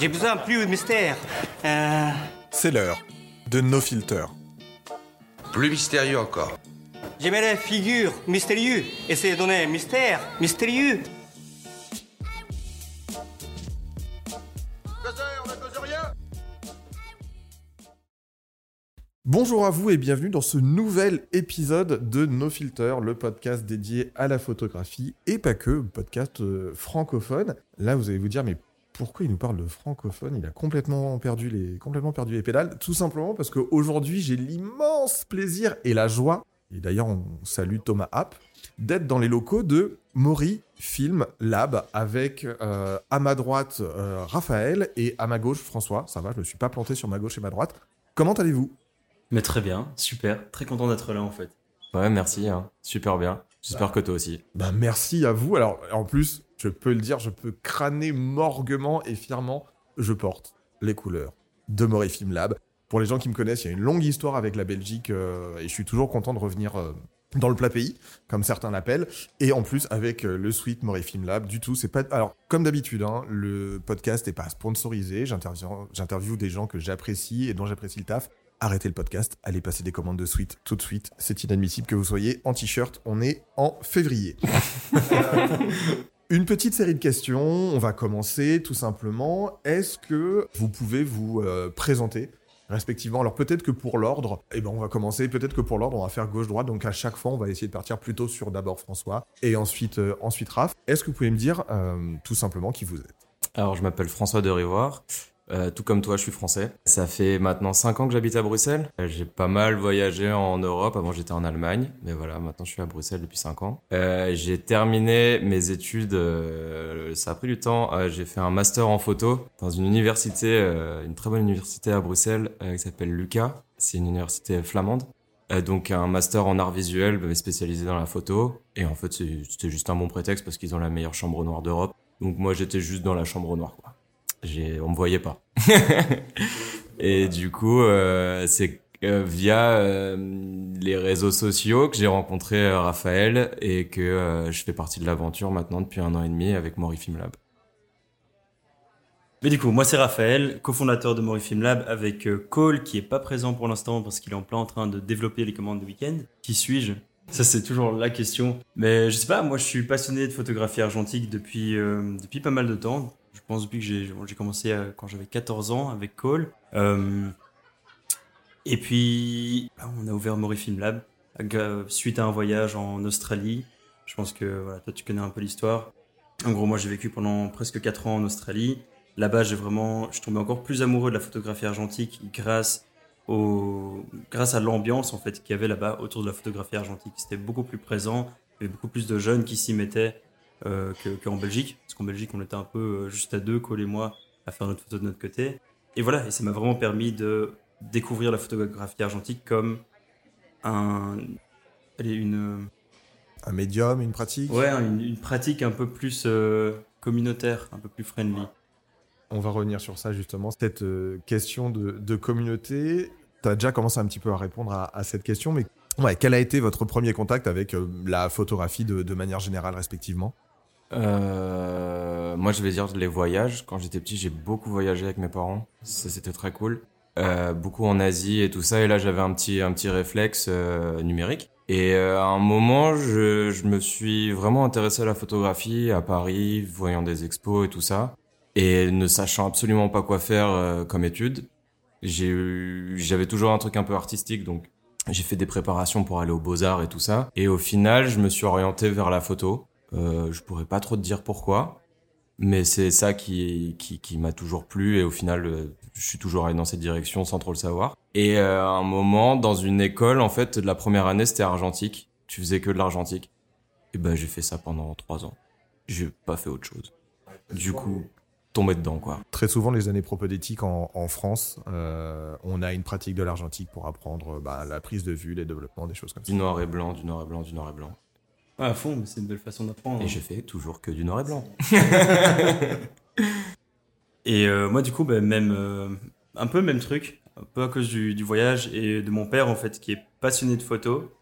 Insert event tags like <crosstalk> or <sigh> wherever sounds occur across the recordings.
J'ai besoin plus de mystère. Euh, C'est l'heure de No Filter. Plus mystérieux encore. J'aimerais figure mystérieux. Essayez de donner mystère mystérieux. Bonjour à vous et bienvenue dans ce nouvel épisode de No Filter, le podcast dédié à la photographie et pas que, podcast euh, francophone. Là, vous allez vous dire, mais pourquoi il nous parle de francophone? Il a complètement perdu les, complètement perdu les pédales. Tout simplement parce qu'aujourd'hui, j'ai l'immense plaisir et la joie, et d'ailleurs, on salue Thomas App, d'être dans les locaux de Mori Film Lab avec euh, à ma droite euh, Raphaël et à ma gauche François. Ça va, je me suis pas planté sur ma gauche et ma droite. Comment allez-vous? Mais très bien, super, très content d'être là en fait. Ouais, merci, hein. super bien. J'espère que toi aussi. Ben merci à vous. Alors en plus, je peux le dire, je peux crâner morguement et fièrement, je porte les couleurs de Mori Film Lab. Pour les gens qui me connaissent, il y a une longue histoire avec la Belgique euh, et je suis toujours content de revenir euh, dans le plat pays, comme certains l'appellent. Et en plus, avec euh, le suite Mori Film Lab, du tout, c'est pas. Alors, comme d'habitude, hein, le podcast n'est pas sponsorisé. J'interview j'interviewe des gens que j'apprécie et dont j'apprécie le taf. Arrêtez le podcast, allez passer des commandes de suite tout de suite. C'est inadmissible que vous soyez en t-shirt. On est en février. <laughs> Une petite série de questions. On va commencer tout simplement. Est-ce que vous pouvez vous euh, présenter respectivement? Alors peut-être que pour l'ordre, eh ben on va commencer. Peut-être que pour l'ordre, on va faire gauche-droite. Donc à chaque fois, on va essayer de partir plutôt sur d'abord François et ensuite euh, ensuite Raph. Est-ce que vous pouvez me dire euh, tout simplement qui vous êtes? Alors, je m'appelle François de Rivoire. Euh, tout comme toi, je suis français. Ça fait maintenant 5 ans que j'habite à Bruxelles. Euh, J'ai pas mal voyagé en Europe. Avant, j'étais en Allemagne. Mais voilà, maintenant, je suis à Bruxelles depuis 5 ans. Euh, j'ai terminé mes études. euh, ça a pris du temps. Euh, j'ai fait un master en photo dans une université, une très bonne université à Bruxelles qui s'appelle Lucas. C'est une université flamande. Donc un master en art visuel spécialisé dans la photo. Et en fait, c'était juste un bon prétexte parce qu'ils ont la meilleure chambre noire d'Europe. Donc moi, j'étais juste dans la chambre noire, quoi. J'ai, on me voyait pas. <laughs> et du coup, euh, c'est euh, via euh, les réseaux sociaux que j'ai rencontré Raphaël et que je fais partie de l'aventure maintenant depuis un an et demi avec Mori Film Lab. Mais du coup, moi c'est Raphaël, cofondateur de Mori Film Lab avec Cole qui est pas présent pour l'instant parce qu'il est en plein en train de développer les commandes de week-end. Qui suis-je? Ça c'est toujours la question. Mais je sais pas, moi je suis passionné de photographie argentique depuis, depuis pas mal de temps. Je pense depuis que j'ai commencé quand j'avais 14 ans avec Cole. Euh, et puis, là, on a ouvert Mori Film Lab euh, suite à un voyage en Australie. Je pense que toi tu connais un peu l'histoire. En gros, moi j'ai vécu pendant presque 4 ans en Australie. Là-bas, j'ai vraiment, je suis tombé encore plus amoureux de la photographie argentique grâce à l'ambiance en fait qu'il y avait là-bas autour de la photographie argentique. C'était beaucoup plus présent, il y avait beaucoup plus de jeunes qui s'y mettaient qu'en Belgique. Parce qu'en Belgique, on était un peu euh, juste à deux, Cole et moi, à faire notre photo de notre côté. Et voilà, et ça m'a vraiment permis de découvrir la photographie argentique comme un, allez, une, Un médium, une pratique? Ouais, une, une pratique un peu plus euh, communautaire, un peu plus friendly. On va revenir sur ça justement. Cette euh, question de, de communauté, tu as déjà commencé un petit peu à répondre à, à cette question, mais ouais, quel a été votre premier contact avec euh, la photographie de, de manière générale respectivement? Euh, moi, je vais dire les voyages. Quand j'étais petit, j'ai beaucoup voyagé avec mes parents. Ça, c'était très cool. Euh, beaucoup en Asie et tout ça. Et là, j'avais un petit, un petit réflexe euh, numérique. Et à un moment, je, je me suis vraiment intéressé à la photographie à Paris, voyant des expos et tout ça. Et ne sachant absolument pas quoi faire comme étude, j'avais toujours un truc un peu artistique, donc j'ai fait des préparations pour aller aux Beaux-Arts et tout ça. Et au final, je me suis orienté vers la photo. Euh, je pourrais pas trop te dire pourquoi, mais c'est ça qui, qui, qui m'a toujours plu et au final, euh, je suis toujours allé dans cette direction sans trop le savoir. Et euh, à un moment, dans une école, en fait, de la première année, c'était argentique. Tu faisais que de l'argentique. Et ben, j'ai fait ça pendant trois ans. J'ai pas fait autre chose. Du coup, tombé dedans, quoi. Très souvent, les années propédétiques en, en France, euh, on a une pratique de l'argentique pour apprendre bah, la prise de vue, les développements, des choses comme ça. Du noir et blanc, du noir et blanc, du noir et blanc. Ah, à fond, mais c'est une belle façon d'apprendre. Et je fais toujours que du noir et blanc. <laughs> Et euh, moi, du coup, ben, même, euh, un peu même truc, un peu à cause du, du voyage et de mon père, en fait, qui est passionné de photo.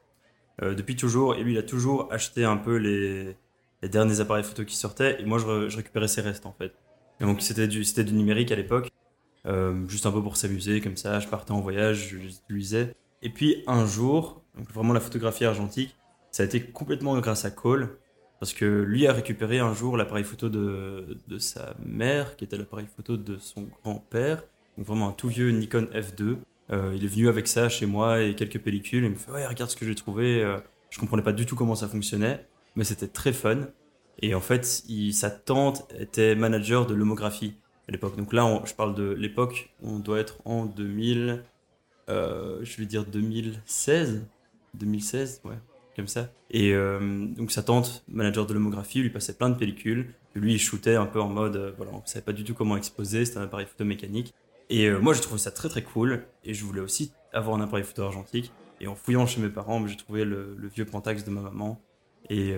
euh, depuis toujours. Et lui, il a toujours acheté un peu les, les derniers appareils photo qui sortaient. Et moi, je, récupérais ses restes, en fait. Et donc, c'était du, c'était du numérique à l'époque. juste un peu pour s'amuser, comme ça. Je partais en voyage, je les utilisais. Et puis, un jour, donc vraiment la photographie argentique, ça a été complètement grâce à Cole. Parce que lui a récupéré un jour l'appareil photo de, de sa mère, qui était l'appareil photo de son grand-père. Donc vraiment un tout vieux Nikon F2. Euh, il est venu avec ça chez moi et quelques pellicules. Il me fait Ouais, regarde ce que j'ai trouvé. Euh, Je comprenais pas du tout comment ça fonctionnait, mais c'était très fun. Et en fait, sa tante était manager de l'homographie à l'époque. Donc là, je parle de l'époque, on doit être en 2000, euh, je vais dire 2016, 2016, ouais, comme ça. Et euh, donc sa tante, manager de l'homographie, lui passait plein de pellicules. Lui, il shootait un peu en mode, euh, voilà, on savait pas du tout comment exposer, c'était un appareil photo mécanique. Et euh, moi, j'ai trouvé ça très très cool. Et je voulais aussi avoir un appareil photo argentique. Et en fouillant chez mes parents, j'ai trouvé le, vieux Pentax de ma maman. Et,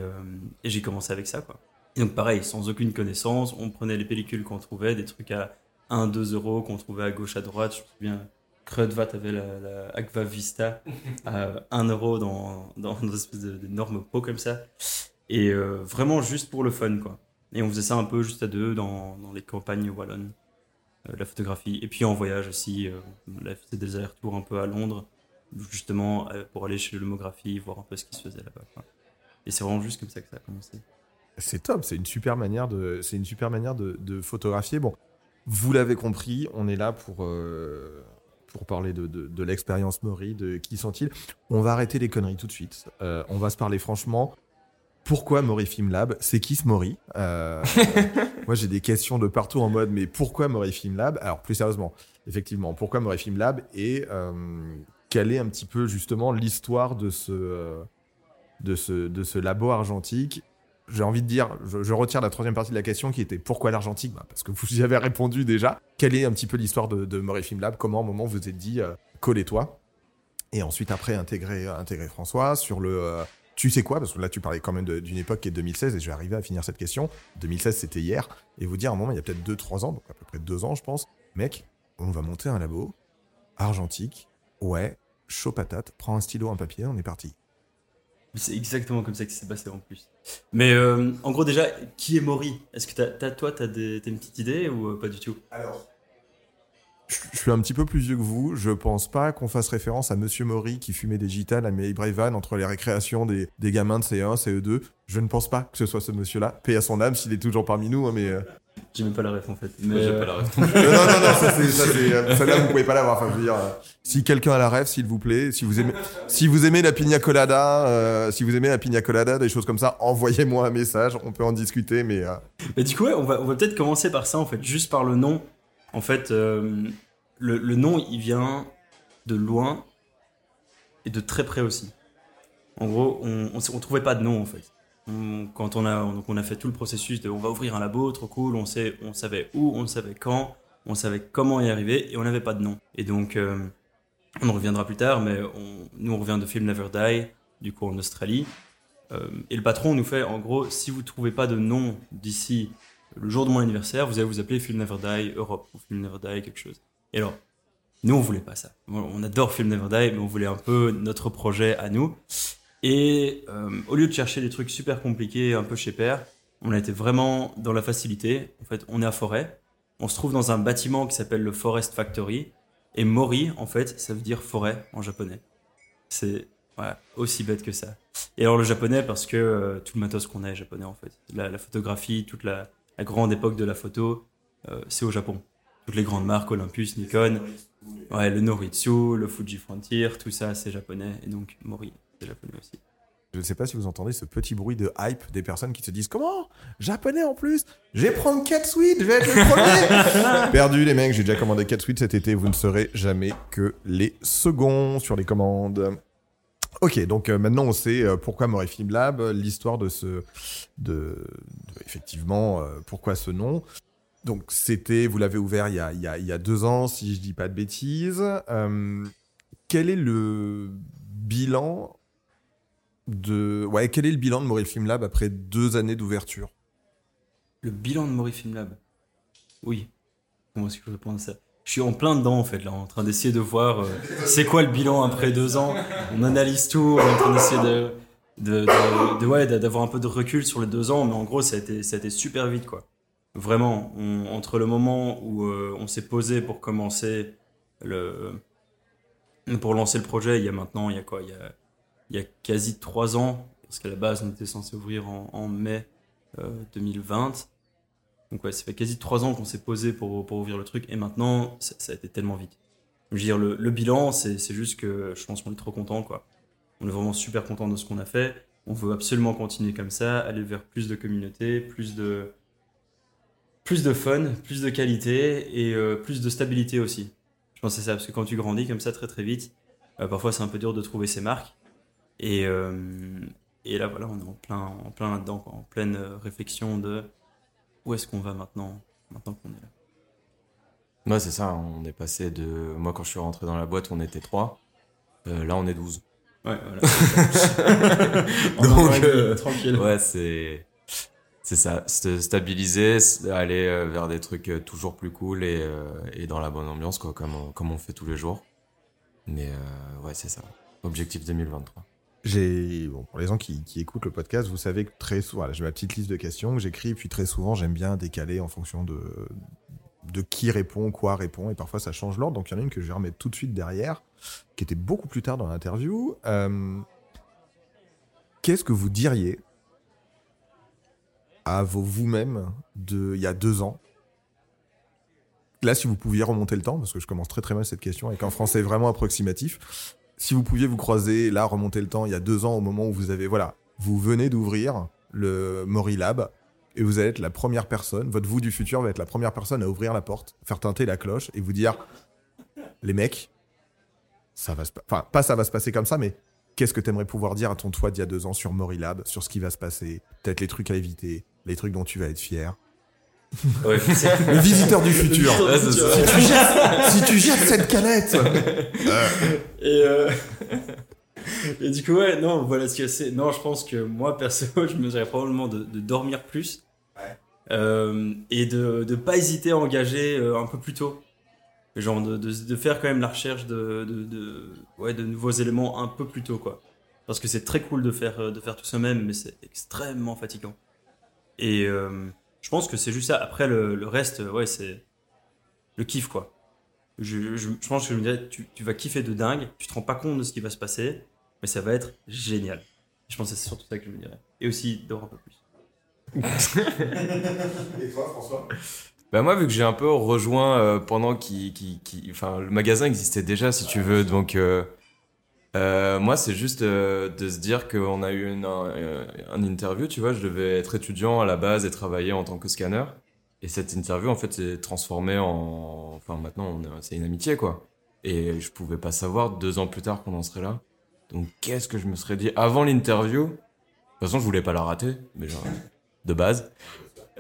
j'ai commencé avec ça, quoi. Et donc pareil, sans aucune connaissance, on prenait les pellicules qu'on trouvait, des trucs à 1, 2 euros qu'on trouvait à gauche, à droite. Je me souviens, Crudvat avait la, la Aqua Vista <laughs> à 1 euro dans, dans une espèce d'énorme pot comme ça. Et euh, vraiment juste pour le fun, quoi. Et on faisait ça un peu juste à deux dans, dans les campagnes wallonnes, euh, la photographie. Et puis en voyage aussi, euh, on a fait des allers-retours un peu à Londres, justement euh, pour aller chez l'homographie, voir un peu ce qui se faisait là-bas. quoi. Et c'est vraiment juste comme ça que ça a commencé. C'est top, c'est une super manière de, c'est une super manière de, de photographier. Bon, vous l'avez compris, on est là pour, euh, pour parler de, de, de l'expérience Maury, de qui sont-ils. On va arrêter les conneries tout de suite. Euh, on va se parler franchement. Pourquoi Maury Film Lab C'est qui ce Maury Euh, <laughs> Moi, j'ai des questions de partout en mode, mais pourquoi Maury Film Lab? Alors, plus sérieusement, effectivement, pourquoi Maury Film Lab et euh, quelle est un petit peu justement l'histoire de ce, de ce, de ce labo argentique j'ai envie de dire, je, retire la troisième partie de la question qui était pourquoi l'argentique? Bah, Parce que vous y avez répondu déjà. Quelle est un petit peu l'histoire de, de Murray Film Lab Comment, au moment, vous êtes dit, euh, collez-toi? Et ensuite, après, intégrer, intégrer François sur le. euh, tu sais quoi? Parce que là, tu parlais quand même d'une époque qui est 2016 et je vais arriver à finir cette question. 2016, c'était hier. Et vous dire, à un moment, il y a peut-être 2-3 ans, donc à peu près 2 ans, je pense. Mec, on va monter un labo argentique. Ouais, chaud patate. Prends un stylo, un papier, on est parti. C'est exactement comme ça que s'est passé en plus. Mais euh, en gros, déjà, qui est Maury Est-ce que t'as, t'as- toi, t'as une petite idée ou euh, pas du tout? Alors. Je suis un petit peu plus vieux que vous. Je pense pas qu'on fasse référence à Monsieur Maury qui fumait des gitanes à Brévan entre les récréations des, des gamins de CE1, CE2. Je ne pense pas que ce soit ce monsieur-là. Paix à son âme s'il est toujours parmi nous, hein, mais. euh, J'ai même pas la ref en fait. Mais, Moi, j'ai euh, pas la ref. non, <laughs> non, non, non, ça c'est, ça c'est, euh, celle-là vous pouvez pas l'avoir. Enfin, je veux dire, euh, si quelqu'un a la rêve, s'il vous plaît, si vous aimez, si vous aimez la pina colada, euh, si vous aimez la pina colada, des choses comme ça, envoyez-moi un message. On peut en discuter, mais euh, Mais du coup, ouais, on va, on va peut-être commencer par ça, en fait, juste par le nom. En fait, euh, le, le nom, il vient de loin et de très près aussi. En gros, on, on, on trouvait pas de nom, en fait. On- quand on a, donc on a fait tout le processus de on va ouvrir un labo, trop cool, on, sait, on savait où, on savait quand, on savait comment y arriver, et on n'avait pas de nom. Et donc, euh, on en reviendra plus tard, mais on- nous, on revient de Film Never Die, du coup en Australie. Euh, et le patron nous fait, en gros, si vous trouvez pas de nom d'ici le jour de mon anniversaire, vous allez vous appeler Film Never Die Europe ou Film Never Die quelque chose. Et alors, nous, on voulait pas ça. On adore Film Never Die, mais on voulait un peu notre projet à nous. Et euh, au lieu de chercher des trucs super compliqués, un peu chez Père, on a été vraiment dans la facilité. En fait, on est à Forêt. On se trouve dans un bâtiment qui s'appelle le Forest Factory. Et Mori, en fait, ça veut dire forêt en japonais. C'est aussi bête que ça. Et alors le japonais, parce que euh, tout le matos qu'on a est japonais, en fait. La, photographie, toute la, la grande époque de la photo, euh, c'est au Japon. Toutes les grandes marques, Olympus, Nikon, ouais, le Noritsu, le Fuji Frontier, tout ça, c'est japonais. Et donc, Mori, c'est japonais aussi. Je ne sais pas si vous entendez ce petit bruit de hype des personnes qui se disent Comment? Japonais en plus? Je vais prendre 4 suites, je vais être le premier <laughs> Perdu les mecs, j'ai déjà commandé 4 suites cet été, vous ne serez jamais que les seconds sur les commandes. Ok, donc euh, maintenant on sait euh, pourquoi Mori Film Lab, euh, l'histoire de ce. De, de- effectivement, euh, pourquoi ce nom. Donc c'était, vous l'avez ouvert il y, a, il, y a, il y a deux ans, si je dis pas de bêtises. Euh, quel est le bilan de. Ouais, quel est le bilan de Mori Film Lab après deux années d'ouverture? Le bilan de Mori Film Lab? Oui. Comment est-ce que je réponds à ça? Je suis en plein dedans en fait là, en train d'essayer de voir euh, c'est quoi le bilan après deux ans? On analyse tout, on est en train d'essayer de, de, ouais, d'avoir un peu de recul sur les deux ans, mais en gros ça a été, super vite quoi. Vraiment, entre le moment où euh, on s'est posé pour commencer le, pour lancer le projet, il y a maintenant, il y a quoi, il y a, il y a quasi trois ans, parce qu'à la base on était censé ouvrir en, mai euh, 2020. Donc ouais, ça fait quasi trois ans qu'on s'est posé pour, ouvrir le truc, et maintenant ça, a été tellement vite. Je veux dire, le, bilan, c'est juste que je pense qu'on est trop content, quoi. On est vraiment super content de ce qu'on a fait. On veut absolument continuer comme ça, aller vers plus de communauté, plus de plus de fun, plus de qualité et euh, plus de stabilité aussi. Je pense que c'est ça, parce que quand tu grandis comme ça très très vite, euh, parfois c'est un peu dur de trouver ses marques. Et, euh, et là voilà, on est en plein, en plein là-dedans, en pleine euh, réflexion de où est-ce qu'on va maintenant, maintenant qu'on est là. Ouais, c'est ça, on est passé de. Moi, quand je suis rentré dans la boîte, on était 3. là, on est 12. Ouais, voilà. <laughs> <laughs> Donc, euh, tranquille. Ouais, c'est. C'est ça, se stabiliser, aller euh, vers des trucs euh, toujours plus cool et, euh, et dans la bonne ambiance, quoi, comme on, comme on fait tous les jours. Mais euh, ouais, c'est ça. Objectif 2023. J'ai, pour les gens qui, écoutent le podcast, vous savez que très souvent, j'ai ma petite liste de questions que j'écris, puis très souvent, j'aime bien décaler en fonction de, qui répond, quoi répond, et parfois ça change l'ordre. Donc il y en a une que je vais remettre tout de suite derrière, qui était beaucoup plus tard dans l'interview. Euh, Qu'est-ce que vous diriez à vous-même de il y a deux ans? Là, si vous pouviez remonter le temps, parce que je commence très très mal cette question, avec un français vraiment approximatif, si vous pouviez vous croiser, là, remonter le temps, il y a deux ans, au moment où vous avez, voilà, vous venez d'ouvrir le Mori Lab, et vous allez être la première personne, votre vous du futur va être la première personne à ouvrir la porte, faire teinter la cloche, et vous dire, les mecs, ça va se, enfin, pas ça va se passer comme ça, mais qu'est-ce que t'aimerais pouvoir dire à ton toi d'il y a deux ans sur Mori Lab, sur ce qui va se passer, peut-être les trucs à éviter, les trucs dont tu vas être fier? Ouais, <laughs> Le visiteur du futur. Si, tu jettes, si tu jettes cette canette Et, euh, <laughs> et du coup, ouais, non, voilà ce que c'est. Non, je pense que moi, perso, <laughs> je me dirais probablement de, de dormir plus. Euh, et de ne pas hésiter à engager euh, un peu plus tôt. Genre de, de, de faire quand même la recherche de, de, de, ouais, de nouveaux éléments un peu plus tôt, quoi. Parce que c'est très cool de faire, de faire tout ça même, mais c'est extrêmement fatigant. Et euh, je pense que c'est juste ça. Après, le, le reste, euh, ouais, c'est le kiff, quoi. Je, je, je pense que je me dirais, tu, tu vas kiffer de dingue, tu te rends pas compte de ce qui va se passer, mais ça va être génial. Je pense que c'est surtout ça que je me dirais. Et aussi, dors un peu plus. <laughs> Et toi, François? Bah moi, vu que j'ai un peu rejoint euh, pendant qui, qui, qui, enfin, le magasin existait déjà, si tu veux, donc euh, euh, moi, c'est juste euh, de se dire qu'on a eu une, un, un interview, tu vois, je devais être étudiant à la base et travailler en tant que scanner, et cette interview, en fait, s'est transformée en, enfin, maintenant, c'est une amitié, quoi. Et je pouvais pas savoir deux ans plus tard qu'on en serait là. Donc, qu'est-ce que je me serais dit avant l'interview? De toute façon, je voulais pas la rater, mais genre, de base.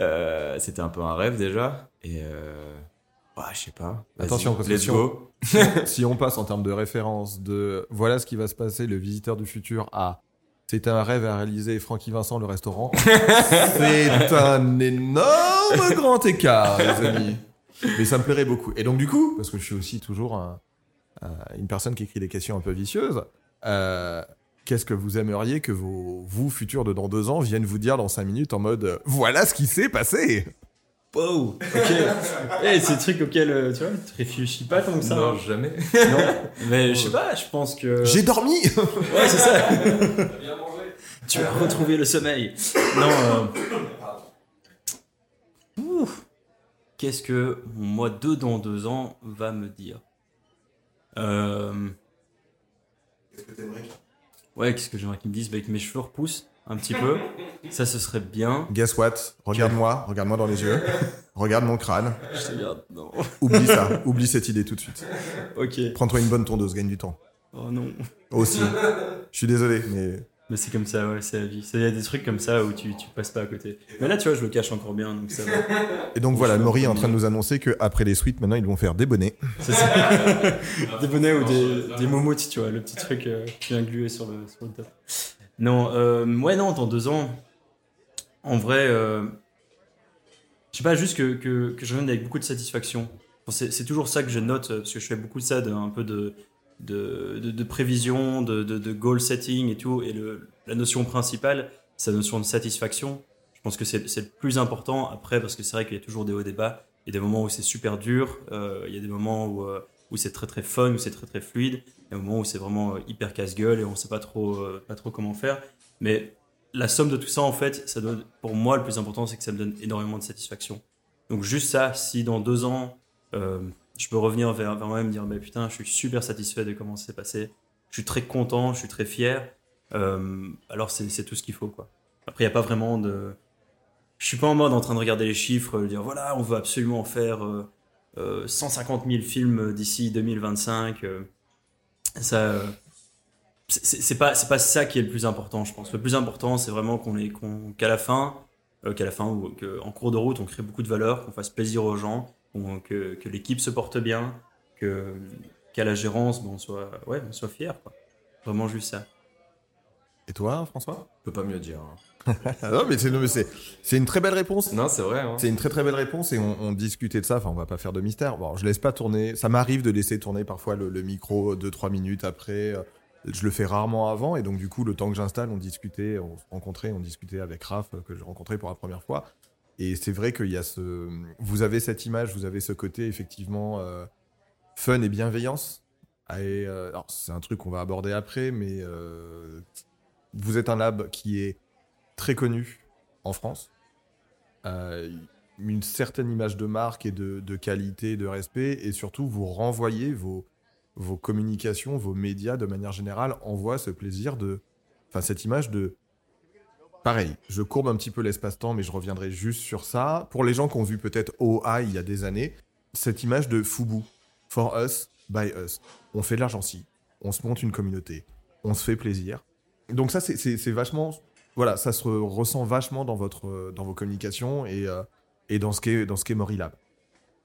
Euh, c'était un peu un rêve déjà. Et euh... ouais, je sais pas. Attention, parce que si go. <laughs> si on passe en termes de référence de voilà ce qui va se passer, le visiteur du futur à c'est un rêve à réaliser Francky Vincent le restaurant, <laughs> c'est un énorme grand écart, les amis. Mais ça me plairait beaucoup. Et donc du coup, parce que je suis aussi toujours un- un- une personne qui écrit des questions un peu vicieuses, euh, qu'est-ce que vous aimeriez que vos vous futurs de dans deux ans viennent vous dire dans cinq minutes en mode voilà ce qui s'est passé? Wow Ok <laughs> Eh, c'est des trucs auxquels, euh, tu vois, tu réfléchis pas tant que ça. Non, hein. jamais. Non. Mais <laughs> je sais pas, je pense que. J'ai dormi. <laughs> Ouais, c'est ça. tu as retrouvé le sommeil. Non. euh, ouf. Qu'est-ce que moi 2 dans 2 ans va me dire? Euh... Ouais, qu'est-ce que j'aimerais qu'ils me disent bah, Que mes cheveux repoussent un petit peu. <laughs> Ça, ce serait bien. Guess what? Regarde-moi, regarde-moi dans les yeux. Regarde mon crâne. Je te regarde. Non. Oublie ça, oublie cette idée tout de suite. Ok. Prends-toi une bonne tondeuse, gagne du temps. Oh non. Aussi. Je suis désolé, mais Mais c'est comme ça, ouais, c'est la vie. Il y a des trucs comme ça où tu, tu passes pas à côté. Mais là, tu vois, je le cache encore bien, donc ça va. et donc voilà, Maury est en train de nous annoncer que après les suites, maintenant ils vont faire des bonnets. C'est ça. <laughs> des bonnets ou des, des momotes, tu vois, le petit truc euh, qui vient gluer sur le, sur le top. Non, euh, ouais, non, dans deux ans, en vrai, euh, je sais pas, juste que, que, je revienne avec beaucoup de satisfaction. C'est toujours ça que je note, euh, parce que je fais beaucoup de ça, de, un peu de, de, prévision, de, de, goal setting et tout. Et le, la notion principale, c'est la notion de satisfaction. Je pense que c'est le plus important après, parce que c'est vrai qu'il y a toujours des hauts et bas. Il y a des moments où c'est super dur, euh, il y a des moments où, où c'est très très fun, où c'est très très fluide. Il y a des moments où c'est vraiment euh, hyper casse-gueule et on sait pas trop, euh, pas trop comment faire. Mais la somme de tout ça, en fait, ça doit, pour moi, le plus important, c'est que ça me donne énormément de satisfaction. Donc juste ça, si dans deux ans, euh, je peux revenir vers, vers moi-même et me dire, bah, putain, je suis super satisfait de comment ça s'est passé, je suis très content, je suis très fier, alors c'est tout ce qu'il faut. quoi. Après, il n'y a pas vraiment de... Je suis pas en mode en train de regarder les chiffres, de dire, voilà, on veut absolument faire 150 000 films d'ici 2025. euh, ça... euh, c'est- pas c'est pas ça qui est le plus important je pense le plus important c'est vraiment qu'on qu'on- qu'à la fin euh, qu'à la fin ou que, en cours de route on crée beaucoup de valeur qu'on fasse plaisir aux gens que, que l'équipe se porte bien que qu'à la gérance bon, on soit ouais on soit fier quoi vraiment juste ça Et toi, François? Je peux pas mieux dire. hein. <laughs> Non, mais c'est une très belle réponse. Non, c'est vrai. hein. C'est une très très belle réponse et on, on discutait de ça. Enfin, on va pas faire de mystère. Bon, je laisse pas tourner. Ça m'arrive de laisser tourner parfois le, le micro 2-3 minutes après. Euh, Je le fais rarement avant et donc du coup, le temps que j'installe, on discutait, on se rencontrait, on discutait avec Raph euh, que j'ai rencontré pour la première fois. Et c'est vrai qu'il y a ce, vous avez cette image, vous avez ce côté effectivement euh, fun et bienveillance. Et, euh, c'est un truc qu'on va aborder après, mais euh, vous êtes un lab qui est très connu en France. Euh, une certaine image de marque et de, qualité, de respect, et surtout vous renvoyez vos, vos communications, vos médias de manière générale envoient ce plaisir de, enfin cette image de, pareil, je courbe un petit peu l'espace-temps, mais je reviendrai juste sur ça. Pour les gens qui ont vu peut-être OA il y a des années, cette image de Fubu, for us, by us. On fait de l'argent-ci, on se monte une communauté, on se fait plaisir. Donc ça, c'est- vachement voilà, ça se re- ressent vachement dans, votre, dans vos communications et, euh, et dans ce qu'est dans ce Morilab.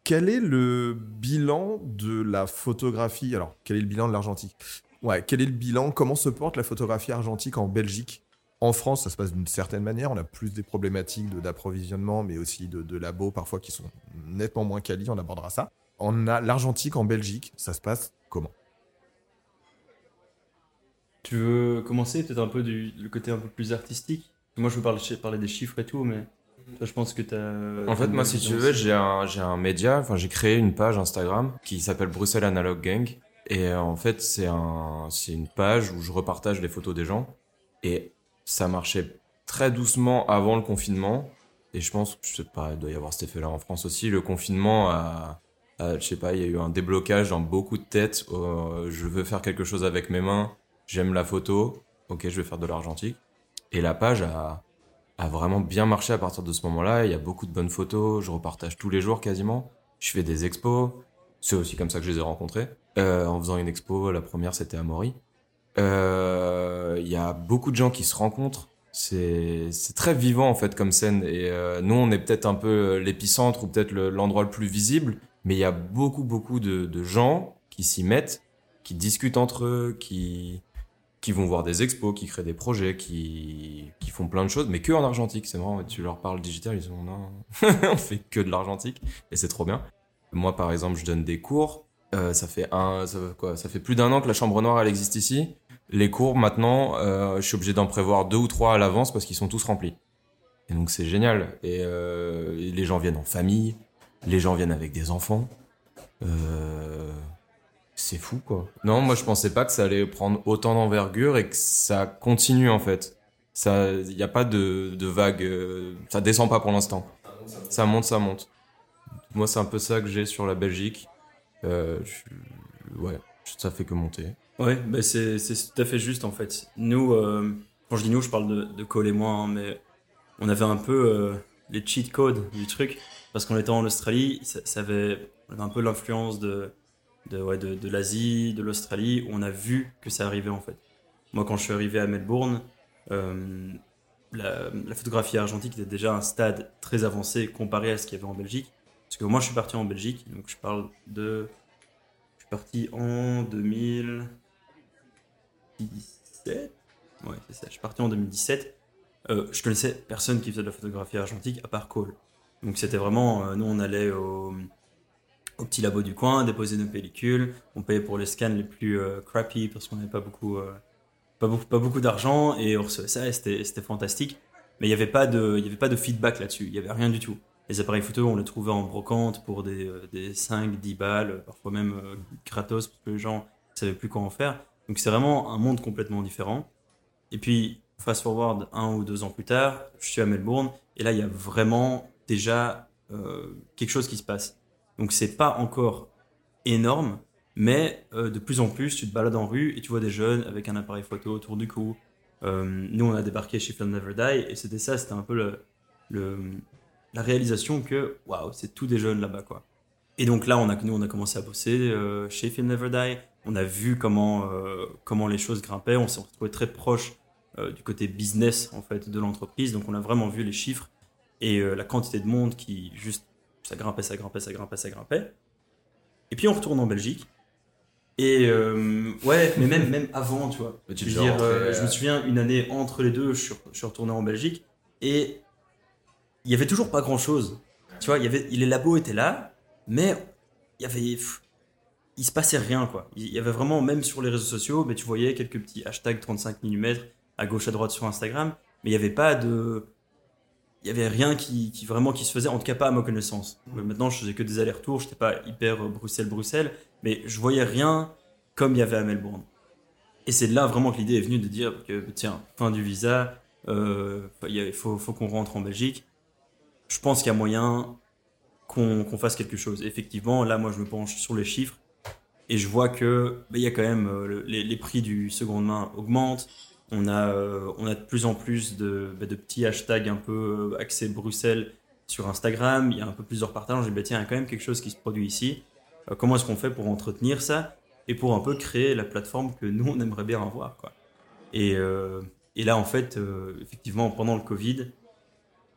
Quel est le bilan de la photographie? Alors, quel est le bilan de l'argentique? Ouais, quel est le bilan? Comment se porte la photographie argentique en Belgique? En France, ça se passe d'une certaine manière. On a plus des problématiques d'approvisionnement, mais aussi de, de labos parfois qui sont nettement moins quali. On abordera ça. On a l'argentique en Belgique. Ça se passe comment tu veux commencer peut-être un peu du le côté un peu plus artistique? Moi je veux parler, parler des chiffres et tout mais toi, je pense que t'as En fait, moi, si tu veux, j'ai un, j'ai un média, enfin, j'ai créé une page Instagram qui s'appelle Bruxelles Analog Gang. Et euh, en fait, c'est un, c'est une page où je repartage les photos des gens. Et ça marchait très doucement avant le confinement. Et je pense, je sais pas, il doit y avoir cet effet-là en France aussi. Le confinement a, a- je sais pas, il y a eu un déblocage dans beaucoup de têtes. Euh, je veux faire quelque chose avec mes mains. J'aime la photo. Ok, je vais faire de l'argentique. Et la page a, a vraiment bien marché à partir de ce moment-là. Il y a beaucoup de bonnes photos. Je repartage tous les jours quasiment. Je fais des expos. C'est aussi comme ça que je les ai rencontrés. Euh, en faisant une expo, la première c'était à Maury. Euh, Il y a beaucoup de gens qui se rencontrent. C'est très vivant en fait comme scène. Et euh, nous, on est peut-être un peu l'épicentre ou peut-être le- l'endroit le plus visible. Mais il y a beaucoup, beaucoup de, de gens qui s'y mettent, qui discutent entre eux, qui, qui vont voir des expos, qui créent des projets, qui, qui font plein de choses, mais que en argentique. C'est marrant, tu leur parles digital, ils disent non, <laughs> on fait que de l'argentique, et c'est trop bien. Moi, par exemple, je donne des cours. Euh, ça fait un, ça, quoi, ça fait plus d'un an que la chambre noire elle existe ici. Les cours maintenant, euh, je suis obligé d'en prévoir deux ou trois à l'avance parce qu'ils sont tous remplis. Et donc c'est génial. Et, euh, les gens viennent en famille, les gens viennent avec des enfants. Euh, c'est fou quoi. Non, moi je pensais pas que ça allait prendre autant d'envergure et que ça continue en fait. Ça, il n'y a pas de, de vague, euh, ça descend pas pour l'instant. Ça monte, ça monte. Moi c'est un peu ça que j'ai sur la Belgique. Euh, je- ouais, ça fait que monter. Ouais, bah c'est c'est tout à fait juste en fait. Nous, euh, quand je dis nous, je parle de, de Cole et moi, hein, mais on avait un peu euh, les cheat codes du truc, parce qu'on était en Australie, ça, ça avait, on avait un peu l'influence de, de, ouais, de, de l'Asie, de l'Australie, on a vu que ça arrivait en fait. Moi, quand je suis arrivé à Melbourne, euh, la, photographie argentique était déjà un stade très avancé comparé à ce qu'il y avait en Belgique. Parce que moi, je suis parti en Belgique, donc je parle de. Je suis parti en 2000. 2017 Ouais, c'est ça. Je suis parti en 2017. Euh, je connaissais personne qui faisait de la photographie argentique à part Cole. Donc c'était vraiment. euh, nous, on allait au, au petit labo du coin, déposer nos pellicules. On payait pour les scans les plus euh, crappy parce qu'on n'avait pas beaucoup, euh, pas beaucoup, pas beaucoup d'argent et on recevait ça et c'était fantastique. Mais il n'y avait, pas de- y avait pas de feedback là-dessus, il n'y avait rien du tout. Les appareils photo, on les trouvait en brocante pour des, euh, des 5, 10 balles, parfois même gratos parce que les gens ne savaient plus quoi en faire. Donc c'est vraiment un monde complètement différent. Et puis, fast forward un ou deux ans plus tard, je suis à Melbourne et là il y a vraiment déjà quelque chose qui se passe. Donc c'est pas encore énorme, mais euh, de plus en plus, tu te balades en rue et tu vois des jeunes avec un appareil photo autour du cou. Euh, nous, on a débarqué chez Film Never Die et c'était ça, c'était un peu le, la réalisation que waouh, c'est tous des jeunes là-bas quoi. Et donc là, on a, nous, on a commencé à bosser euh, chez Film Never Die. On a vu comment, comment les choses grimpaient. On s'est retrouvé très proche du côté business en fait de l'entreprise. Donc on a vraiment vu les chiffres et la quantité de monde qui juste ça grimpait, ça grimpait, ça grimpait, ça grimpait. Et puis on retourne en Belgique. Et euh, ouais, mais même, même avant, tu vois. Tu Je, veux dire, euh, euh, je me souviens, une année entre les deux, je suis, je suis retourné en Belgique et il y avait toujours pas grand chose. Tu vois, il y avait, les labos étaient là, mais il y avait, pff, il se passait rien quoi. Il y avait vraiment, même sur les réseaux sociaux, mais tu voyais quelques petits hashtags 35 mm à gauche à droite sur Instagram, mais il y avait pas de, il y avait rien qui, qui vraiment qui se faisait, en tout cas pas à ma connaissance. Euh, Maintenant, je faisais que des allers-retours, j'étais pas hyper euh, Bruxelles-Bruxelles, mais je voyais rien comme il y avait à Melbourne. Et c'est là vraiment que l'idée est venue de dire que tiens, fin du visa, euh, il faut, faut qu'on rentre en Belgique. Je pense qu'il y a moyen qu'on fasse quelque chose. Effectivement, là, moi, je me penche sur les chiffres et je vois que bah, il y a quand même euh, le- les, les prix du seconde main augmentent. On a, euh, on a de plus en plus de, bah, petits hashtags un peu euh, axés Bruxelles sur Instagram. Il y a un peu plusieurs partages. J'ai dit, bah, tiens, il y a quand même quelque chose qui se produit ici. Euh, comment est-ce qu'on fait pour entretenir ça et pour un peu créer la plateforme que nous, on aimerait bien avoir. Et, là, en fait, effectivement, pendant le Covid,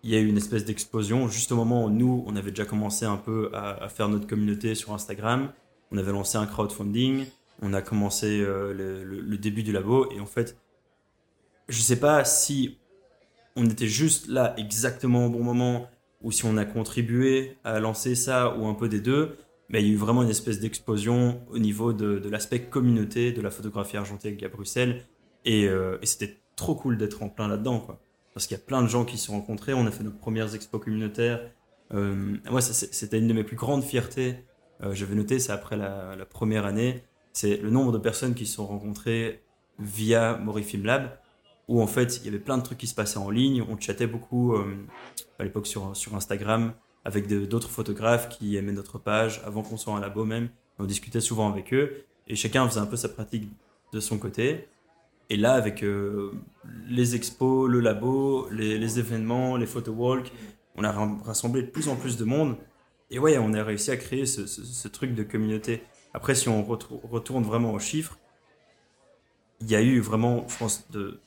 il y a eu une espèce d'explosion. Juste au moment où nous, on avait déjà commencé un peu à, faire notre communauté sur Instagram, on avait lancé un crowdfunding, on a commencé le, le- le début du labo, et en fait, je sais pas si on était juste là exactement au bon moment, ou si on a contribué à lancer ça, ou un peu des deux, mais il y a eu vraiment une espèce d'explosion au niveau de, l'aspect communauté de la photographie argentique à Bruxelles, et, euh, et c'était trop cool d'être en plein là-dedans, parce qu'il y a plein de gens qui se sont rencontrés. On a fait nos premières expos communautaires. Euh, moi, ça, c'était une de mes plus grandes fiertés. Euh, J'avais noté, c'est après la, la première année, c'est le nombre de personnes qui se sont rencontrées via Mori Film Lab, où en fait, il y avait plein de trucs qui se passaient en ligne. On chattait beaucoup euh, à l'époque sur, Instagram avec d'autres photographes qui aimaient notre page avant qu'on soit un labo même. On discutait souvent avec eux et chacun faisait un peu sa pratique de son côté. Et là, avec euh, les expos, le labo, les, événements, les photo walks, on a rassemblé de plus en plus de monde. Et ouais, on a réussi à créer ce, truc de communauté. Après, si on retourne vraiment aux chiffres, il y a eu vraiment, je pense, de,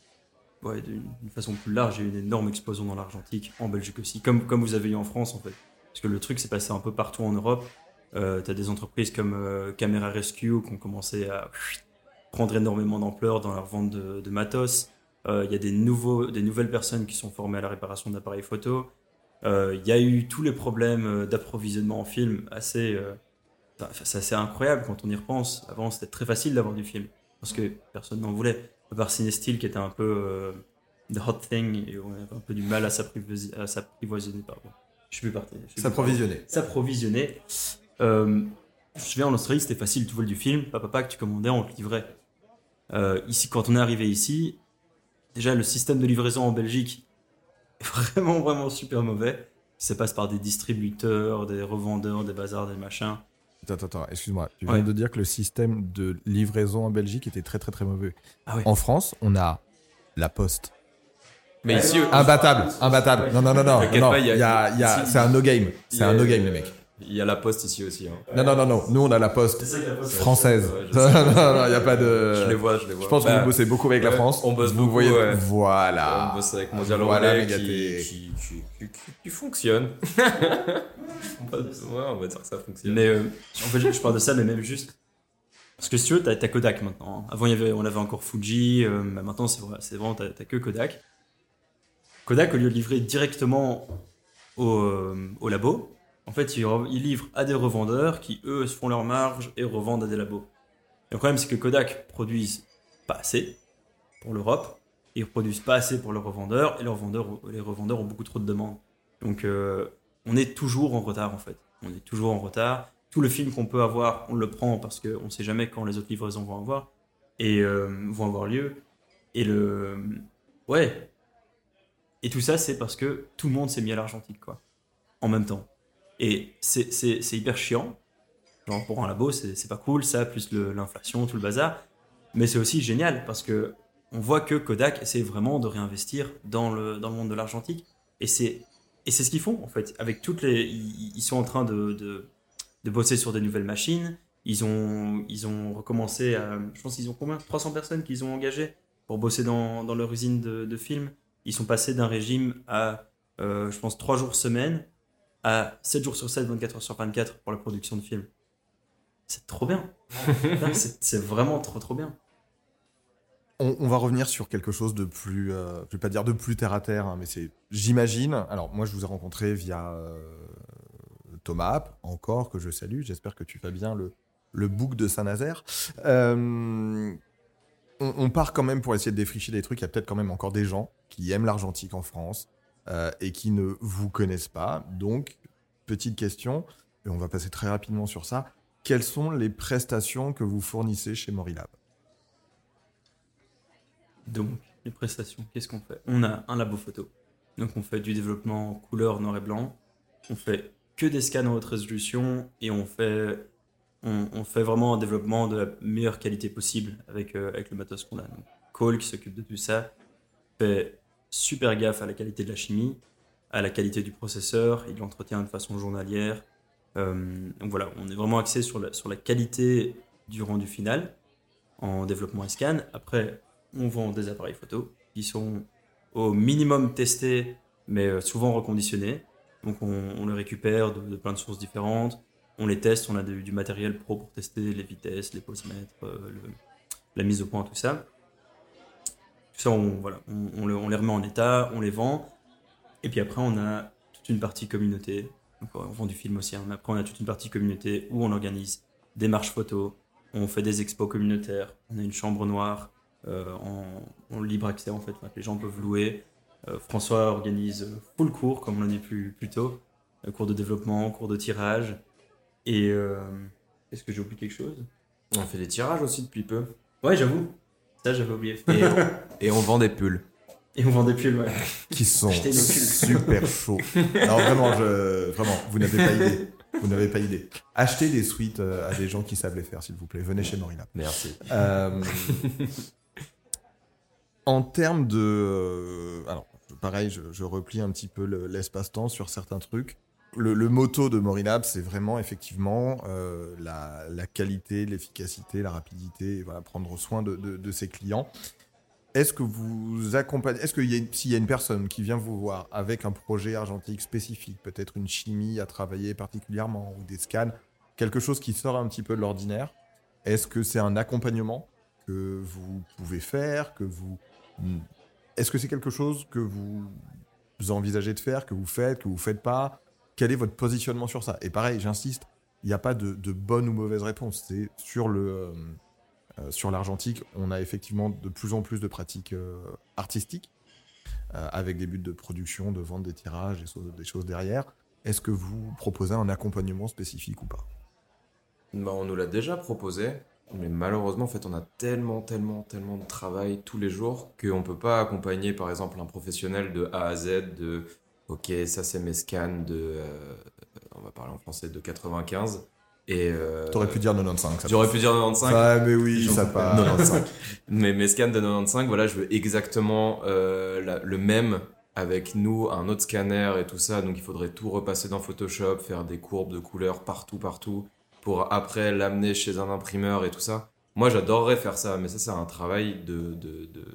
ouais, d'une façon plus large, il y a eu une énorme explosion dans l'argentique, en Belgique aussi, comme, comme vous avez eu en France en fait. Parce que le truc s'est passé un peu partout en Europe. Euh, tu as des entreprises comme euh, Camera Rescue qui ont commencé à prendre énormément d'ampleur dans leur vente de, matos. Euh, Il y a des, nouveaux, des nouvelles personnes qui sont formées à la réparation d'appareils photo. Euh, Il y a eu tous les problèmes euh, d'approvisionnement en film assez. c'est assez incroyable quand on y repense. Avant, c'était très facile d'avoir du film parce que personne n'en voulait. À part Cinestyle qui était un peu euh, the hot thing et on avait un peu du mal à s'apprivoiser, pardon. Je suis plus parti. S'approvisionner. s'approvisionner. Euh, je me souviens en Australie, c'était facile, tu voulais du film, papa, papa, que tu commandais, on te livrait. Euh, ici, quand on est arrivé ici, déjà le système de livraison en Belgique <laughs> est vraiment, vraiment super mauvais. Ça passe par des distributeurs, des revendeurs, des bazars, des machins. Attends, attends, excuse-moi. Tu viens Ouais. de dire que le système de livraison en Belgique était très très très mauvais. Ah ouais. En France, on a la poste. Mais ici, Imbattable, imbattable. Non, non, non, non. Non. pas, il y a- il y a- il y a- ici- c'est un no game. C'est un no game, les mecs. Il y a la poste ici aussi. hein. Non, non, non, non. Nous, on a la poste ça française. Ouais, <laughs> Non, non, non, il n'y a pas de. Je les vois, je les vois. Je pense que Bah, vous bossez beaucoup avec la France. on bosse vous beaucoup, voyez. ouais. Voilà. On bosse avec Mondial Voilà, Relais qui, qui, qui, qui, qui- qui fonctionne. <laughs> on, va, ouais, on va dire que ça fonctionne. Mais euh, en fait, je je parle de ça, mais même juste. Parce que si tu veux, t'as Kodak maintenant. hein. Avant, il y avait, on avait encore Fuji, euh, maintenant, c'est vrai, c'est vraiment, t'as t'as que Kodak. Kodak, au lieu de livrer directement au, euh, au labo, En fait, ils, re- ils livrent à des revendeurs qui, eux, se font leur marge et revendent à des labos. Le problème, c'est que Kodak produisent pas assez pour l'Europe, ils produisent pas assez pour leurs revendeurs, et leurs les revendeurs ont beaucoup trop de demandes. Donc, euh, on est toujours en retard, en fait. On est toujours en retard. Tout le film qu'on peut avoir, on le prend parce qu'on sait jamais quand les autres livraisons vont avoir, et euh, vont avoir lieu. Et le. Ouais. Et tout ça, c'est parce que tout le monde s'est mis à l'argentique, quoi. En même temps. Et c'est hyper chiant. Genre, pour un labo, c'est pas cool, ça, plus l'inflation, tout le bazar. Mais c'est aussi génial parce que on voit que Kodak essaie vraiment de réinvestir dans le, dans le monde de l'argentique. Et c'est et c'est ce qu'ils font, en fait. Avec toutes les. Ils, ils sont en train de, de, de bosser sur des nouvelles machines. Ils ont, ils ont recommencé à. Je pense qu'ils ont combien? 300 personnes qu'ils ont engagées pour bosser dans, dans leur usine de, de films. Ils sont passés d'un régime à, euh, je pense, 3 jours semaine à 7 jours sur 7, 24 heures sur 24 pour la production de films. C'est trop bien. <laughs> C'est c'est vraiment trop trop bien. On, on va revenir sur quelque chose de plus, euh, je vais pas dire de plus terre à terre, hein, mais c'est, j'imagine. Alors moi, je vous ai rencontré via euh, Thomas App, encore que je salue. J'espère que tu vas bien le le book de Saint-Nazaire. Euh, on, on part quand même pour essayer de défricher des trucs. Il y a peut-être quand même encore des gens qui aiment l'argentique en France euh, et qui ne vous connaissent pas. Donc, petite question, et on va passer très rapidement sur ça. Quelles sont les prestations que vous fournissez chez Morilab? Donc, les prestations, qu'est-ce qu'on fait? On a un labo photo. Donc, on fait du développement en couleur noir et blanc. On fait que des scans en haute résolution et on fait, on, fait vraiment un développement de la meilleure qualité possible avec, euh, avec le matos qu'on a. Cole, qui s'occupe de tout ça, fait super gaffe à la qualité de la chimie, à la qualité du processeur. Il l'entretient de façon journalière. Euh, donc voilà, on est vraiment axé sur la, qualité du rendu final en développement scan. Après, on vend des appareils photo qui sont au minimum testés, mais euh, souvent reconditionnés. Donc on, on les récupère de, plein de sources différentes. On les teste, on a du, matériel pro pour tester les vitesses, les posemètres, euh, la mise au point, tout ça. Tout ça, on, voilà, on, on le- on les remet en état, on les vend. Et puis après, on a toute une partie communauté. Donc, on vend du film aussi. hein, après, on a toute une partie communauté où on organise des marches photos, on fait des expos communautaires, on a une chambre noire euh, en, en libre accès en fait, enfin, que les gens peuvent louer. Euh, François organise full cours, comme on l'a dit plus, plus tôt, euh, cours de développement, cours de tirage. Et euh, est-ce que j'ai oublié quelque chose? On fait des tirages aussi depuis peu. Ouais, j'avoue. Ça, j'avais oublié. Et <laughs> et on vend des pulls. Et on vend des pulls, ouais. qui sont super chauds. Non, vraiment, je, vraiment, vous n'avez pas idée. Vous n'avez pas idée. Achetez des suites euh, à des gens qui savent les faire, s'il vous plaît. Venez chez Morina. Merci. Euh, en termes de... euh, alors, pareil, je, je replie un petit peu le- l'espace-temps sur certains trucs. Le, le motto de Morilab, c'est vraiment effectivement euh, la, la qualité, l'efficacité, la rapidité, et voilà, prendre soin de, de- de ses clients. Est-ce que vous accompagnez, est-ce qu'il s'il y a une personne qui vient vous voir avec un projet argentique spécifique, peut-être une chimie à travailler particulièrement ou des scans, quelque chose qui sort un petit peu de l'ordinaire, est-ce que c'est un accompagnement que vous pouvez faire, vous, est-ce que c'est quelque chose que vous envisagez de faire, que vous faites, que vous faites pas? Quel est votre positionnement sur ça? Et pareil, j'insiste, il n'y a pas de, de bonne ou mauvaise réponse. C'est sur le euh, sur l'argentique, on a effectivement de plus en plus de pratiques euh, artistiques euh, avec des buts de production, de vente des tirages, des choses, derrière. Est-ce que vous proposez un accompagnement spécifique ou pas? Bah, on nous l'a déjà proposé, mais malheureusement, en fait, on a tellement, tellement, tellement de travail tous les jours qu'on peut pas accompagner, par exemple, un professionnel de A à Z, de OK, ça c'est mes scans de, euh, on va parler en français, de 95. Et euh, T'aurais pu dire 95. ça J'aurais passe. pu dire 95. Ah, mais oui, ça passe. 95. Mais mes scans de 95, voilà, je veux exactement euh, la- le même avec nous, un autre scanner et tout ça. Donc il faudrait tout repasser dans Photoshop, faire des courbes de couleurs partout, partout, pour après l'amener chez un imprimeur et tout ça. Moi, j'adorerais faire ça, mais ça, c'est un travail de, de, de,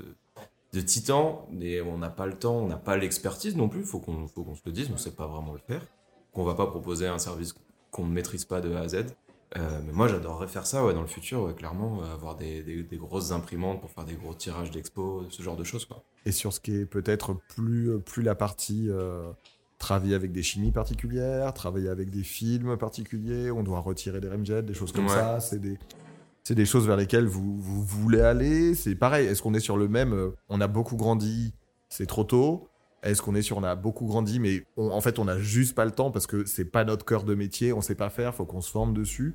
de titan. Et on n'a pas le temps, on n'a pas l'expertise non plus. Faut qu'on faut qu'on se le dise, on ne sait pas vraiment le faire. Qu'on va pas proposer un service qu'on ne maîtrise pas de A à Z. Euh, mais moi, j'adorerais faire ça ouais, dans le futur, ouais, clairement, euh, avoir des, des- des grosses imprimantes pour faire des gros tirages d'expo, ce genre de choses. Quoi. Et sur ce qui est peut-être plus, plus la partie euh, travailler avec des chimies particulières, travailler avec des films particuliers, on doit retirer des remjets, des choses comme Ouais. ça. C'est des, c'est des choses vers lesquelles vous, vous voulez aller. C'est pareil, est-ce qu'on est sur le même euh, On a beaucoup grandi, c'est trop tôt Est-ce qu'on est sur on a beaucoup grandi, mais en fait on a juste pas le temps parce que c'est pas notre cœur de métier, on sait pas faire, faut qu'on se forme dessus.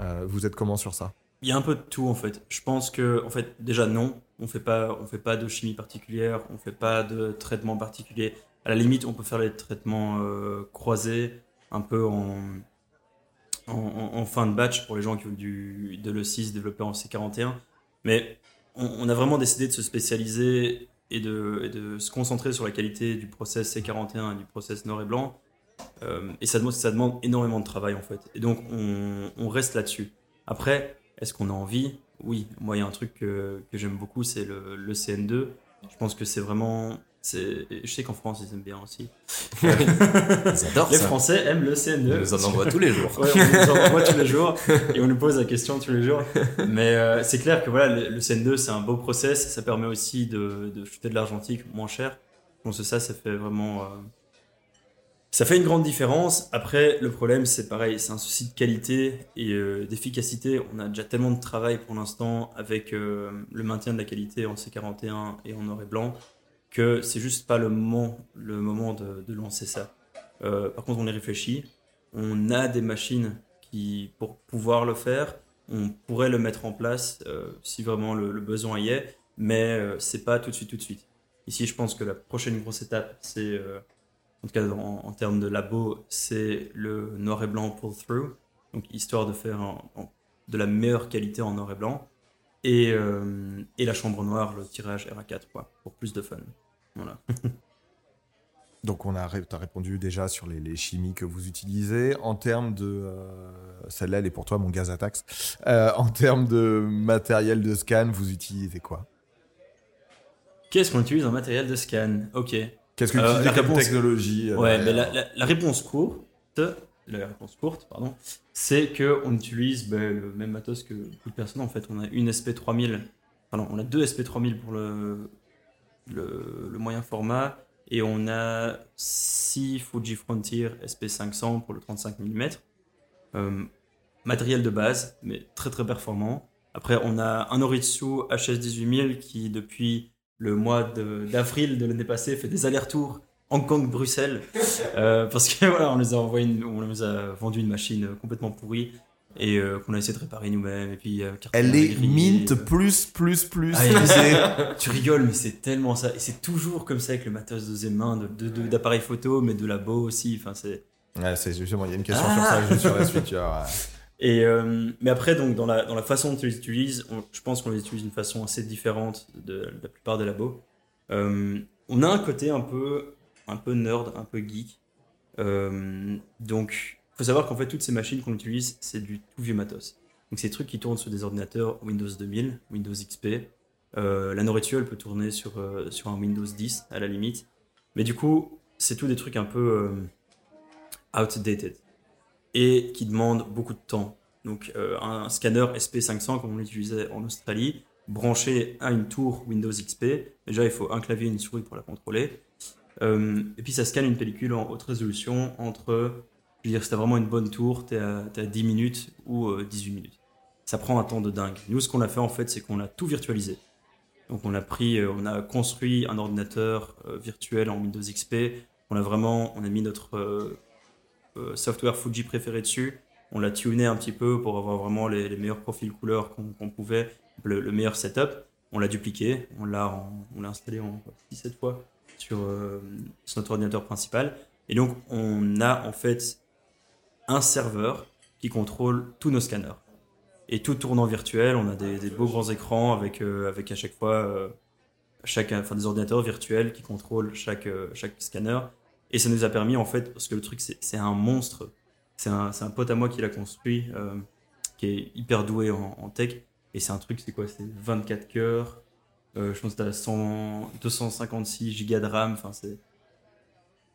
Euh, vous êtes comment sur ça? Il y a un peu de tout en fait. Je pense que en fait déjà non, on fait pas on fait pas de chimie particulière, on fait pas de traitement particulier. À la limite, on peut faire les traitements euh, croisés un peu en, fin de batch pour les gens qui ont du de l'E6 développé en C41. Mais on a vraiment décidé de se spécialiser et de, se concentrer sur la qualité du process C41 et du process noir et blanc. Euh, et ça demande, énormément de travail en fait. Et donc on, on reste là-dessus. Après, est-ce qu'on a envie? Oui, moi il y a un truc que, que j'aime beaucoup, c'est le, le CN2. Je pense que c'est vraiment... Je sais qu'en France ils aiment bien aussi. Ils adorent <laughs> Les ça. Français aiment le CN2. Ils nous en envoient tous les jours. Ouais, on nous envoie tous les <laughs> jours et on nous pose la question tous les jours. Mais euh, c'est clair que voilà, le, le CN2 c'est un beau process, ça permet aussi de, de shooter de l'argentique moins cher. Que ça, ça fait vraiment. euh, Ça fait une grande différence. Après, le problème c'est pareil, c'est un souci de qualité et euh, d'efficacité. On a déjà tellement de travail pour l'instant avec le maintien de la qualité en C41 et en noir et blanc que c'est juste pas le moment, le moment de, lancer ça. Euh, par contre, on y réfléchit. On a des machines qui, pour pouvoir le faire, on pourrait le mettre en place euh, si vraiment le, besoin y est, mais euh, c'est pas tout de suite, tout de suite. Ici, je pense que la prochaine grosse étape, c'est, en tout cas en termes de labo, c'est le noir et blanc pull-through, donc histoire de faire de la meilleure qualité en noir et blanc, et, euh, et la chambre noire, le tirage RA4, quoi, pour plus de fun. Voilà. <laughs> Donc on a, ré- t'as répondu déjà sur les, les chimies que vous utilisez. En termes de... euh, Celle-là, elle est pour toi, mon gaz à taxe. Euh, en termes de matériel de scan, vous utilisez quoi? Qu'est-ce qu'on utilise en matériel de scan? Ok. Qu'est-ce que utilisez la réponse- technologie Ouais, mais derrière la, la- la réponse courte, la réponse courte, pardon, c'est que on utilise ben, le même matos que beaucoup de personnes. En fait, on a une SP3000, pardon, on a deux SP3000 pour le, le, moyen format et on a six Fuji Frontier SP500 pour le 35 mm. Euh, matériel de base, mais très très performant. Après, on a un Oritsu HS18000 qui, depuis le mois de- d'avril de, l'année passée, fait des allers-retours Hong Kong-Bruxelles. Euh, parce que voilà, on nous a envoyé une- on nous a vendu une machine euh, complètement pourrie et euh, qu'on a essayé de réparer nous-mêmes. Et puis, euh, Elle est grillé, mint plus, plus, plus. Ah, <laughs> tu rigoles, mais c'est tellement ça. Et c'est toujours comme ça avec le matos deuxième main, de- de- de- photo, mais de labo aussi. Enfin, c'est. Ouais, c'est justement, il y a une question Ah sur ça, juste sur la suite. tu vois, ouais. Et, mais après, donc, dans la, dans la façon dont tu les utilises, on- je pense qu'on les utilise d'une façon assez différente de, la plupart des labos. On a un côté un peu, un peu nerd, un peu geek. Euh, donc, il faut savoir qu'en fait, toutes ces machines qu'on utilise, c'est du tout vieux matos. Donc, c'est des trucs qui tournent sur des ordinateurs Windows 2000, Windows XP. Euh, la nourriture, elle peut tourner sur, euh, sur un Windows 10 à la limite. Mais du coup, c'est tout des trucs un peu outdated et qui demandent beaucoup de temps. Donc un scanner SP500 comme on l'utilisait en Australie, branché à une tour Windows XP, déjà il faut un clavier et une souris pour la contrôler. Euh, et puis ça scanne une pellicule en haute résolution entre, je veux dire, si t'as vraiment une bonne tour, t'es à, t'es à 10 minutes ou euh, 18 minutes. Ça prend un temps de dingue. Nous, ce qu'on a fait en fait, c'est qu'on a tout virtualisé. Donc on a pris, euh, on a construit un ordinateur euh, virtuel en Windows XP. On a vraiment, on a mis notre software Fuji préféré dessus. On l'a tuné un petit peu pour avoir vraiment les, meilleurs profils couleurs qu'on pouvait, le, le meilleur setup. On l'a dupliqué, on l'a installé en 17 fois sur, euh, sur notre ordinateur principal. Et donc on a en fait un serveur qui contrôle tous nos scanners. Et tout tourne en virtuel, on a des, beaux grands écrans avec, euh, avec à chaque fois euh, chaque, enfin, des ordinateurs virtuels qui contrôlent chaque, chaque scanner. Et ça nous a permis, en fait, parce que le truc, c'est un monstre. C'est un, un pote à moi qui l'a construit, qui est hyper doué en, en tech. Et c'est un truc, c'est quoi? C'est 24 cœurs. Euh, je pense que t'as 100 256 gigas de RAM. Enfin, c'est.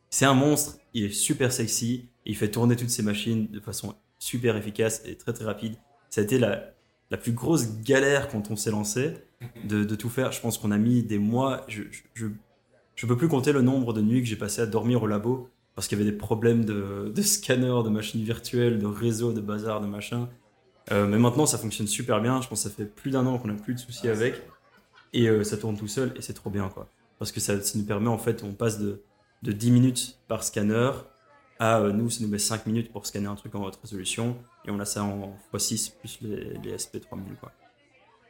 C'est un monstre. Il est super sexy. Et il fait tourner toutes ces machines de façon super efficace et très très rapide. Ça a été la, la plus grosse galère quand on s'est lancé de, de tout faire. Je pense qu'on a mis des mois. Je, je, je, je peux plus compter le nombre de nuits que j'ai passé à dormir au labo parce qu'il y avait des problèmes de, de scanner, de machines virtuelles, de réseau, de bazar, de machin. Euh, mais maintenant, ça fonctionne super bien. Je pense que ça fait plus d'un an qu'on n'a plus de soucis avec. Et euh, ça tourne tout seul et c'est trop bien, quoi. Parce que ça, ça nous permet, en fait, on passe de, de 10 minutes par scanner à euh, nous, ça nous met 5 minutes pour scanner un truc en haute résolution. Et on a ça en x6 plus les, les SP3000, quoi.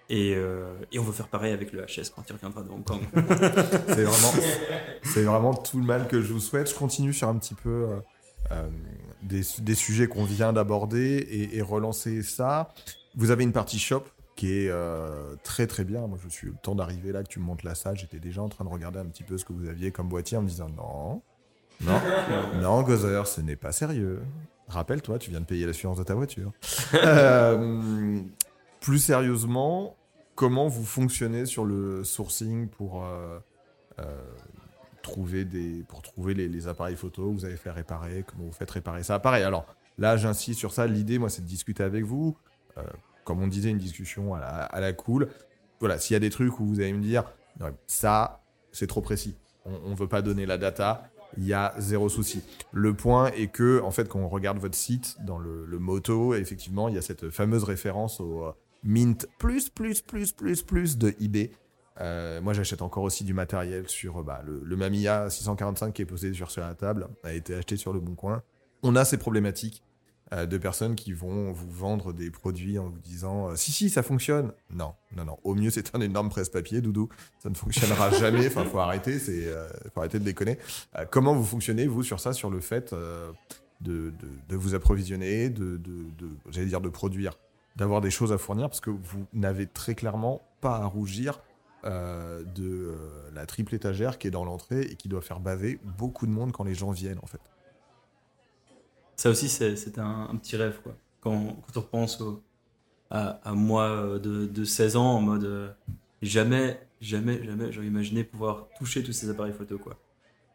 Et, euh, et on veut faire pareil avec le HS quand il reviendra de Hong Kong. <laughs> C'est vraiment, vraiment tout le mal que je vous souhaite. Je continue sur un petit peu des, des sujets qu'on vient d'aborder et relancer ça. Vous avez une partie shop qui est euh, très très bien. Moi, je suis le temps d'arriver là, que tu me montres la salle. J'étais déjà en train de regarder un petit peu ce que vous aviez comme boîtier en me disant non, non, <laughs> non, Gozer, ce n'est pas sérieux. Rappelle-toi, tu viens de payer l'assurance de ta voiture. <laughs> Euh, plus sérieusement, comment vous fonctionnez sur le sourcing pour euh, trouver des pour trouver les, les appareils photo que vous avez fait réparer Comment vous faites réparer ça? Pareil. Alors là, j'insiste sur ça. L'idée, moi, c'est de discuter avec vous. Comme on disait, une discussion à la, à cool. Voilà, s'il y a des trucs où vous allez me dire, ça, c'est trop précis. On ne veut pas donner la data. Il y a zéro souci. Le point est que, en fait, quand on regarde votre site dans le, moto, effectivement, il y a cette fameuse référence au euh, Mint plus, plus, plus, plus, plus de eBay. Euh, moi, j'achète encore aussi du matériel sur euh, bah, le, Mamiya 645 qui est posé sur, sur la table, a été acheté sur le Bon Coin. On a ces problématiques de personnes qui vont vous vendre des produits en vous disant euh, si si ça fonctionne. Non, non, non. Au mieux c'est un énorme presse-papier, doudou. Ça ne fonctionnera <laughs> jamais. Enfin, faut arrêter. C'est euh, faut arrêter de déconner. Euh, comment vous fonctionnez vous sur ça, sur le fait euh, de, de, de vous approvisionner, de, de, de j'allais dire de produire, d'avoir des choses à fournir? Parce que vous n'avez très clairement pas à rougir. euh, de euh, la triple étagère qui est dans l'entrée et qui doit faire baver beaucoup de monde quand les gens viennent en fait. Ça aussi, c'est un, petit rêve, quoi. Quand, on repense à, moi euh, de, de 16 ans, en mode euh, jamais, jamais, jamais j'aurais imaginé pouvoir toucher tous ces appareils photo, quoi.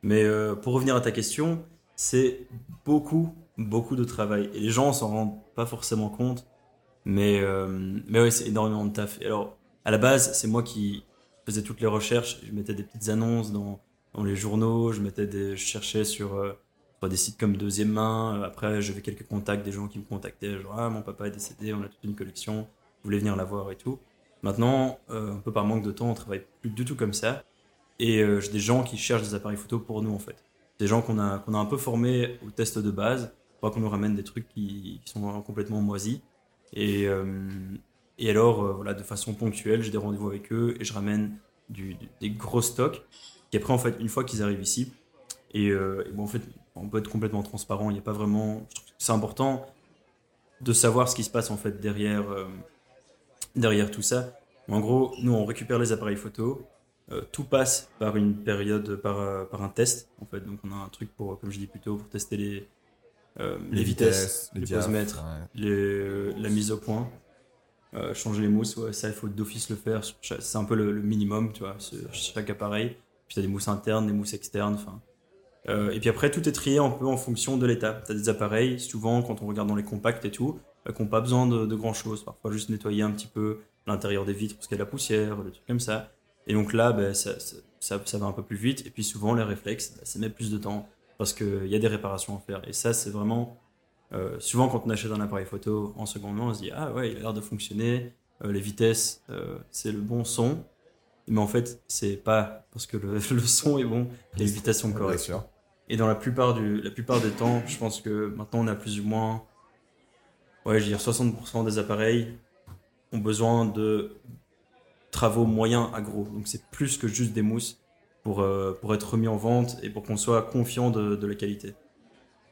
Mais euh, pour revenir à ta question, c'est beaucoup, beaucoup de travail. Et les gens s'en rendent pas forcément compte. Mais, mais ouais, c'est énormément de taf. Alors, à la base, c'est moi qui faisais toutes les recherches. Je mettais des petites annonces dans, dans les journaux. Je, mettais des, je cherchais sur, des sites comme Deuxième Main. Euh, Après, j'avais quelques contacts, des gens qui me contactaient. Genre, ah, mon papa est décédé, on a toute une collection. Vous voulez venir la voir et tout. Maintenant, euh, un peu par manque de temps, on travaille plus du tout comme ça. Et euh, j'ai des gens qui cherchent des appareils photo pour nous, en fait. Des gens qu'on a, qu'on a un peu formés au test de base. Pas qu'on nous ramène des trucs qui, sont complètement moisis. Et, alors, voilà, de façon ponctuelle, j'ai des rendez-vous avec eux et je ramène des gros stocks. Et après, en fait, une fois qu'ils arrivent ici, et bon, en fait, on peut être complètement transparent. Il n'y a pas vraiment. C'est important de savoir ce qui se passe en fait derrière, euh, derrière tout ça. En gros, nous, on récupère les appareils photo. euh, tout passe par une période, par, euh, par un test. En fait, donc on a un truc pour, comme je dis plus tôt, pour tester les, euh, les, vitesses, les, posemètres, ouais. les- la mise au point, changer les mousses, ouais, ça il faut d'office le faire. C'est un peu le, le minimum, tu vois, sur chaque appareil. Puis tu as des mousses internes, des mousses externes, enfin. Euh, et puis après, tout est trié un peu en fonction de l'état. Tu as des appareils, souvent quand on regarde dans les compacts et tout, euh, qui n'ont pas besoin de, de grand chose. Parfois juste nettoyer un petit peu l'intérieur des vitres parce qu'il y a de la poussière, des trucs comme ça. Et donc là, ben, ça, va un peu plus vite. Et puis souvent, les réflexes, ben, ça met plus de temps parce qu'il y a des réparations à faire. Et ça, c'est vraiment. euh, souvent, quand on achète un appareil photo en seconde main, on se dit Ah ouais, il a l'air de fonctionner. Euh, les vitesses, c'est le bon son. Mais en fait, c'est pas parce que le, <laughs> le son est bon, correctes. sûr. Et dans la plupart, du, la plupart des temps, je pense que maintenant on a plus ou moins, ouais, je veux dire 60% des appareils ont besoin de travaux moyens à gros. Donc c'est plus que juste des mousses pour, euh, pour être remis en vente et pour qu'on soit confiant de, de la qualité.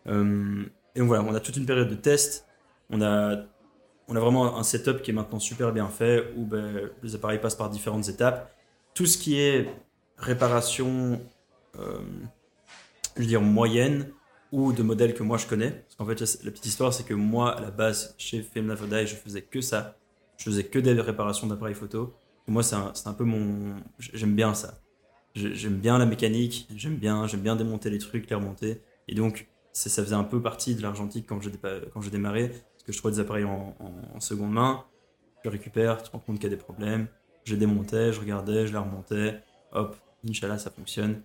Euh, et donc voilà, on a toute une période de test. On a, on a vraiment un setup qui est maintenant super bien fait où ben, les appareils passent par différentes étapes. Tout ce qui est réparation, euh, je dire, moyenne ou de modèles que moi je connais. Parce qu'en fait, la petite histoire, c'est que moi, à la base, chez Film Lavodaille, je faisais que ça. Je faisais que des réparations d'appareils photo. Moi, c'est un, un peu mon. J'aime bien ça. J'ai- J'aime bien la mécanique, j'aime bien, bien démonter les trucs, les remonter. Et donc, ça faisait un peu partie de l'argentique quand j'ai démarré. Parce que je trouvais des appareils en, en- seconde main. Je les récupère, tu te rends compte qu'il y a des problèmes. Je les démontais, je regardais, je les remontais. Hop, Inch'Allah, ça fonctionne.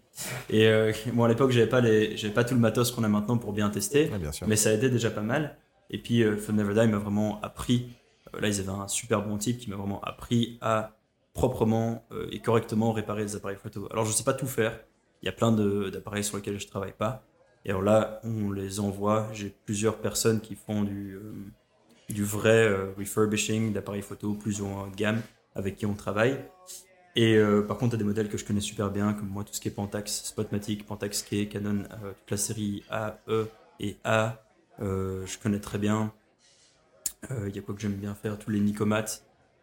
Et euh, <laughs> bon, à l'époque, j'avais pas, les, pas tout le matos qu'on a maintenant pour bien tester, Ouais, bien sûr. mais ça a été déjà pas mal. Et puis, euh, Fun Never Die m'a vraiment appris. euh, là, ils avaient un super bon type qui m'a vraiment appris à proprement euh, et correctement réparer des appareils photo. Alors, je sais pas tout faire. Il y a plein d'appareils sur lesquels je travaille pas. Et alors là, on les envoie. J'ai plusieurs personnes qui font du, du vrai refurbishing d'appareils photo plus ou moins haut de gamme avec qui on travaille. Et euh, par contre, tu as des modèles que je connais super bien, comme moi, tout ce qui est Pentax, Spotmatic, Pentax K, Canon, euh, toute la série A, E et A, euh, je connais très bien. Il y a quoi que j'aime bien faire Tous les Nicomat,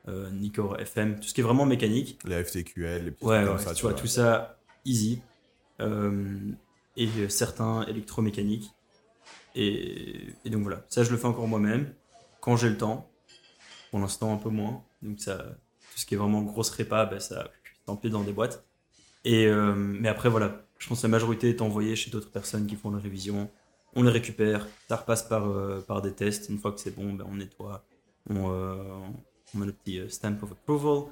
Nikkor FM, tout ce qui est vraiment mécanique. Les FTQL, les petits Ouais, ouais, ça, tu vois, tout ça, easy. Et certains électromécaniques. Et, et donc voilà, ça je le fais encore moi-même, quand j'ai le temps. Pour l'instant, un peu moins. Donc ça, ce qui est vraiment grosse répa, ben, ça s'empile dans des boîtes. Et, euh, mais après, voilà, je pense que la majorité est envoyée chez d'autres personnes qui font les révisions. On les récupère, ça repasse par, euh, par des tests. Une fois que c'est bon, ben, on nettoie, on, euh, on met le petit stamp of approval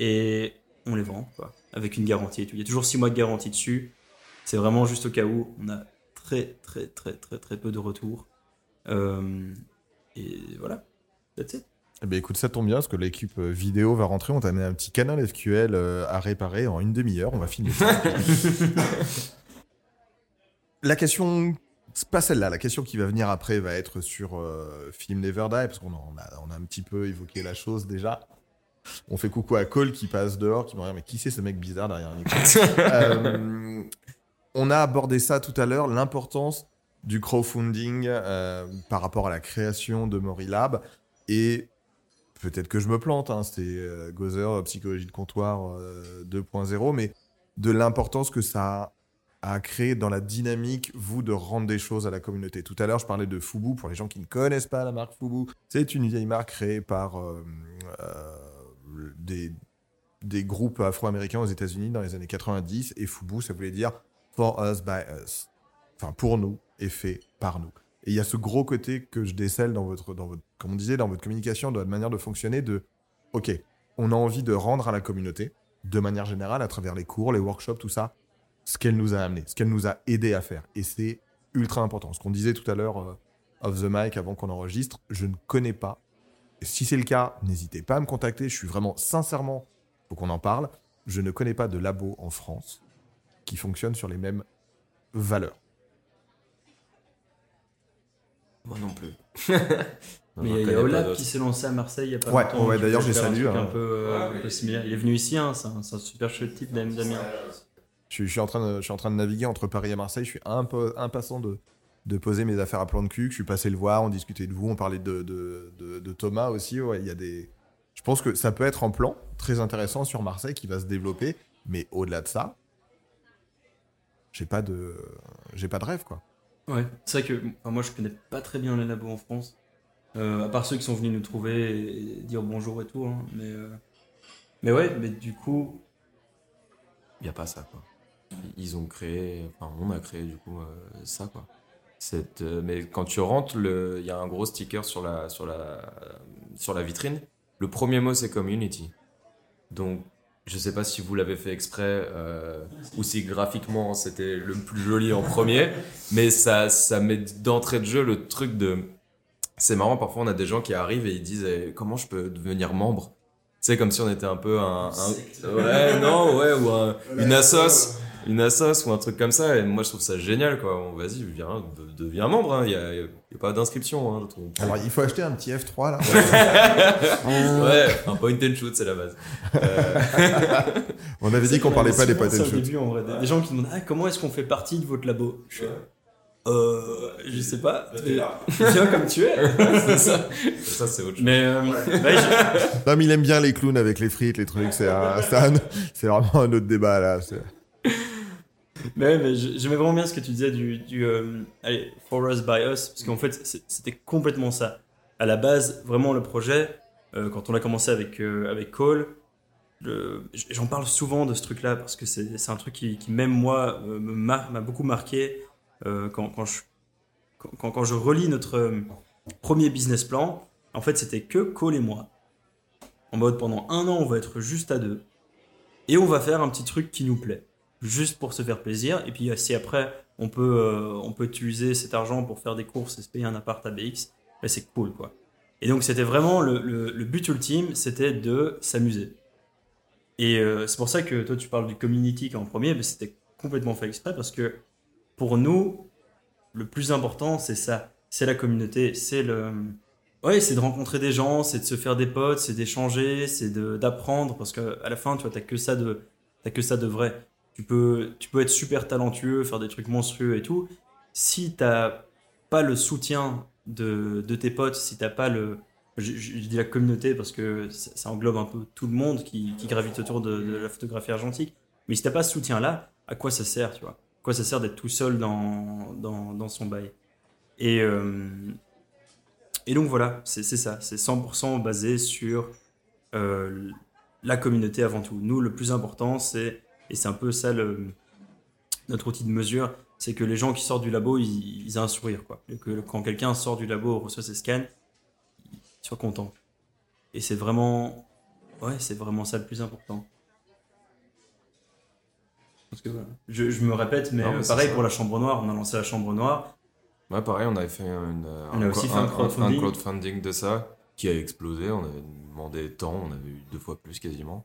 et on les vend avec une garantie. Il y a toujours 6 mois de garantie dessus. C'est vraiment juste au cas où on a très très très très très peu de retours. Et voilà, that's it. Eh ben, écoute, ça tombe bien parce que l'équipe euh, vidéo va rentrer. On t'a amené un petit canal SQL euh, à réparer en une demi-heure. On va filmer ça. <laughs> la question, c'est pas celle-là. La question qui va venir après va être sur euh, Film Never Die parce qu'on en a, on a un petit peu évoqué la chose déjà. On fait coucou à Cole qui passe dehors, qui me regarde, mais qui c'est ce mec bizarre derrière un <laughs> Euh, On a abordé ça tout à l'heure, l'importance du crowdfunding euh, par rapport à la création de Morilab. Et peut-être que je me plante, hein, c'était euh, Gozer, psychologie de comptoir euh, 2.0, mais de l'importance que ça a créé dans la dynamique, vous, de rendre des choses à la communauté. Tout à l'heure, je parlais de Fubu, pour les gens qui ne connaissent pas la marque Fubu, c'est une vieille marque créée par euh, euh, des, des groupes afro-américains aux États-Unis dans les années 90, et Fubu, ça voulait dire For Us, By Us. Enfin, pour nous, et fait par nous. Et il y a ce gros côté que je décèle dans votre, dans votre, comme on disait, dans votre communication, dans votre manière de fonctionner, de, ok, on a envie de rendre à la communauté, de manière générale, à travers les cours, les workshops, tout ça, ce qu'elle nous a amené, ce qu'elle nous a aidé à faire. Et c'est ultra important. Ce qu'on disait tout à l'heure euh, off the mic avant qu'on enregistre, je ne connais pas. Si c'est le cas, n'hésitez pas à me contacter. Je suis vraiment, sincèrement, faut qu'on en parle. Je ne connais pas de labo en France qui fonctionne sur les mêmes valeurs. Moi non plus. <laughs> Mais il y a Olap qui s'est lancé à Marseille il y a pas Ouais, longtemps. ouais, d'ailleurs, j'ai salué, hein. Un peu, euh, un peu similaire. Il est venu ici, hein, c'est un, c'est un super chouette type, Damien. Je suis, je suis en train de, je suis en train de naviguer entre Paris et Marseille. Je suis un peu impatient de, de poser mes affaires à plan de cul. Je suis passé le voir, on discutait de vous, on parlait de, de, de- de Thomas aussi. Ouais, il y a des. Je pense que ça peut être en plan très intéressant sur Marseille qui va se développer, mais au-delà de ça, j'ai pas de, j'ai pas de rêve quoi. Ouais, c'est vrai que enfin, moi je connais pas très bien les labos en France. Euh, à part ceux qui sont venus nous trouver et dire bonjour et tout. hein, mais, euh, mais ouais, mais du coup, Il n'y a pas ça, quoi. Ils ont créé, enfin, on a créé du coup euh, ça, quoi. Cette, mais quand tu rentres, il y a un gros sticker sur la, sur la, sur la vitrine. Le premier mot, c'est community. Donc, je sais pas si vous l'avez fait exprès ou si graphiquement c'était le plus joli en premier, mais ça, ça met d'entrée de jeu le truc de. C'est marrant, parfois on a des gens qui arrivent et ils disent eh, comment je peux devenir membre? C'est comme si on était un peu un. un- <laughs> Ouais, non, ouais, ou un- une assos, une assos ou un truc comme ça. Et moi je trouve ça génial, quoi. Bon, Vas-y, viens, de- deviens membre, il n'y a, y a pas d'inscription. Hein, Alors il faut acheter un petit F3 là. <laughs> <laughs> Ouais, un point and shoot, c'est la base. Euh, On avait dit qu'on parlait pas des point and Au shoot. début, en vrai, des, gens qui demandent ah, comment est-ce qu'on fait partie de votre labo? Je euh, je sais pas. <laughs> Viens comme tu es. <laughs> c'est ça. Ça, c'est autre chose. Mais euh, ouais, <laughs> Non mais il aime bien les clowns avec les frites, les trucs. C'est un- c'est vraiment un autre débat là. Mais, mais je- j'aimais vraiment bien ce que tu disais du, du euh, allez, For Us by Us, parce qu'en fait, c'était complètement ça. À la base, vraiment, le projet, euh, quand on a commencé avec, euh, avec Cole, le- j'en parle souvent de ce truc-là, parce que c'est un truc qui, qui, même moi, euh, m'a beaucoup marqué quand, quand, je, relis notre euh, premier business plan. En fait, c'était que Cole et moi. En mode, pendant un an, on va être juste à deux. Et on va faire un petit truc qui nous plaît. juste pour se faire plaisir. Et puis si après on peut, euh, utiliser cet argent pour faire des courses et se payer un appart à BX, là c'est cool quoi. Et donc c'était vraiment le, but ultime, c'était de s'amuser. Et euh, c'est pour ça que toi tu parles du community en premier, mais c'était complètement fait exprès parce que pour nous, le plus important c'est ça, c'est la communauté, c'est le... Ouais, c'est de rencontrer des gens, c'est de se faire des potes, c'est d'échanger, c'est d'apprendre parce que à la fin, tu vois, t'as que ça de, que ça de vrai. Tu peux, tu peux être super talentueux, faire des trucs monstrueux et tout. Si t'as pas le soutien de, de tes potes, si t'as pas le, je, dis la communauté parce que ça, englobe un peu tout le monde qui, gravite autour de, de la photographie argentique. Mais si t'as pas ce soutien-là, à quoi ça sert, tu vois? Quoi ça sert d'être tout seul dans, dans, son bail Et, euh, et donc voilà, c'est ça, c'est 100% basé sur euh, la communauté avant tout. Nous, le plus important, c'est, et c'est un peu ça le, notre outil de mesure, c'est que les gens qui sortent du labo, ils, ils aient un sourire. Quoi. Que quand quelqu'un sort du labo, reçoit ses scans, il soit content. Et c'est vraiment, ouais, c'est vraiment ça le plus important. Parce que, voilà. je, je me répète, mais, Non, mais euh, pareil pour la chambre noire, on a lancé la chambre noire. Ouais, pareil, on avait fait une, On a aussi fait un crowdfunding. crowdfunding de ça qui a explosé. On avait demandé tant, on avait eu deux fois plus quasiment.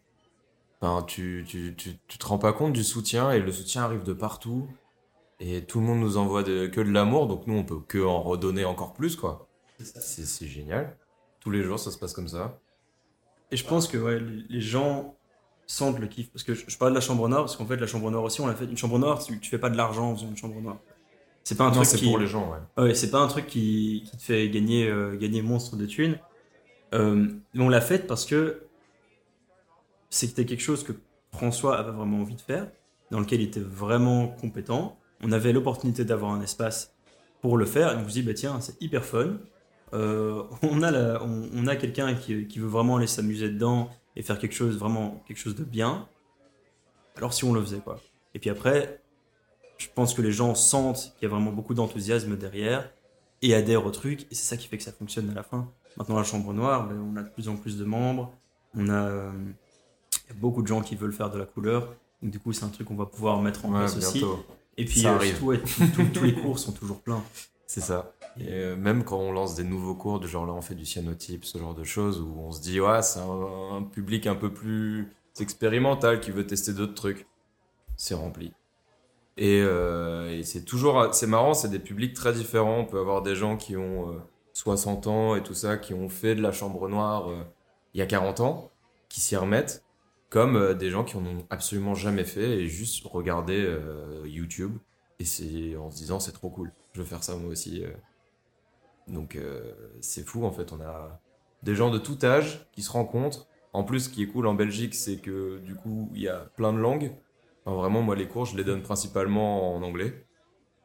Enfin, tu, tu, tu, tu te rends pas compte du soutien et le soutien arrive de partout. Et tout le monde nous envoie de- que de l'amour, donc nous on peut que en redonner encore plus quoi. C'est génial. Tous les jours ça se passe comme ça. Et je pense que ouais, les gens sentent le kiff. Parce que je, je parle de la chambre noire, parce qu'en fait, la chambre noire aussi, on l'a fait. Une chambre noire, tu, tu fais pas de l'argent en faisant une chambre noire. C'est pas un Non, truc c'est qui. pour les gens, ouais. Ouais, c'est pas un truc qui, qui te fait gagner, euh, gagner monstre de thunes. Euh, mais on l'a fait parce que c'était quelque chose que François avait vraiment envie de faire, dans lequel il était vraiment compétent. On avait l'opportunité d'avoir un espace pour le faire, et on se dit, bah tiens, c'est hyper fun. Euh, on a, la- on, on a quelqu'un qui, qui veut vraiment aller s'amuser dedans et faire quelque chose, vraiment quelque chose de bien. Alors si on le faisait, quoi. Et puis après, je pense que les gens sentent qu'il y a vraiment beaucoup d'enthousiasme derrière et adhèrent au truc, et c'est ça qui fait que ça fonctionne à la fin. Maintenant, la chambre noire, ben, on a de plus en plus de membres, on a euh, il y a beaucoup de gens qui veulent faire de la couleur, donc du coup, c'est un truc qu'on va pouvoir mettre en Ouais, place aussi. Et puis, euh, surtout, ouais, tous les cours sont toujours pleins. C'est ça. Et euh, même quand on lance des nouveaux cours, du genre là on fait du cyanotype, ce genre de choses, où on se dit ouais c'est un, public un peu plus expérimental qui veut tester d'autres trucs, c'est rempli. Et, euh, et c'est toujours c'est marrant, c'est des publics très différents. On peut avoir des gens qui ont euh, 60 ans et tout ça, qui ont fait de la chambre noire euh, il y a 40 ans, qui s'y remettent, comme euh, des gens qui en ont absolument jamais fait et juste regarder euh, YouTube et c'est en se disant c'est trop cool, je veux faire ça moi aussi. Donc euh, c'est fou en fait, on a des gens de tout âge qui se rencontrent. En plus, ce qui est cool en Belgique, c'est que du coup, il y a plein de langues. Vraiment, moi, les cours, je les donne principalement en anglais.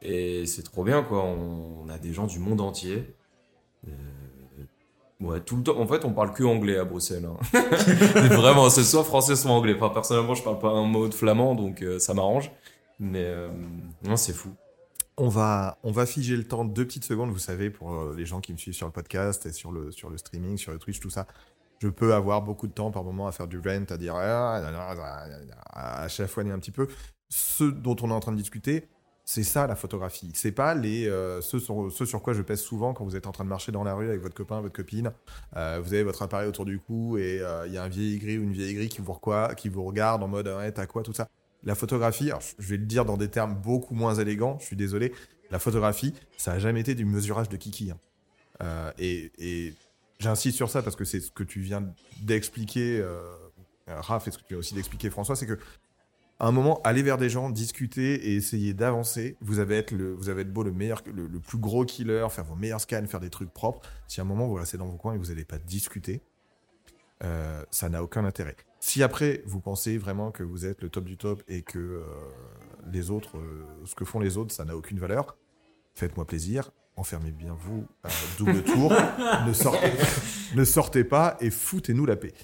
Et c'est trop bien, quoi. On, a des gens du monde entier. Euh, ouais, tout le temps. En fait, on parle que anglais à Bruxelles. hein. <laughs> vraiment, c'est soit français, soit anglais. Enfin, personnellement, je parle pas un mot de flamand, donc euh, ça m'arrange. Mais non, c'est fou. On va, on va figer le temps deux petites secondes, vous savez, pour euh, les gens qui me suivent sur le podcast et sur le, sur le streaming, sur le Twitch, tout ça. Je peux avoir beaucoup de temps par moment à faire du rent, à dire ah, à chafouiner un petit peu. Ce dont on est en train de discuter, c'est ça la photographie. C'est pas les euh, ce, sur, sur quoi je pèse souvent quand vous êtes en train de marcher dans la rue avec votre copain, votre copine. Euh, vous avez votre appareil autour du cou et euh, il y a un vieil gris ou une vieille gris qui vous, quoi, qui vous regarde en mode t'as quoi, tout ça. La photographie, je vais le dire dans des termes beaucoup moins élégants, je suis désolé, la photographie, ça a jamais été du mesurage de kiki. hein. Euh, et j'insiste sur ça parce que c'est ce que tu viens d'expliquer, euh, Raph, et ce que tu viens aussi d'expliquer, François, c'est que à un moment, aller vers des gens, discuter et essayer d'avancer. Vous avez être beau le meilleur, le, le plus gros killer, faire vos meilleurs scans, faire des trucs propres. Si à un moment vous restez dans vos coins et vous n'allez pas discuter, euh, ça n'a aucun intérêt. Si après vous pensez vraiment que vous êtes le top du top et que euh, les autres, euh, ce que font les autres, ça n'a aucune valeur, faites-moi plaisir, enfermez bien vous à double <laughs> tour, ne sortez, ne sortez pas et foutez-nous la paix.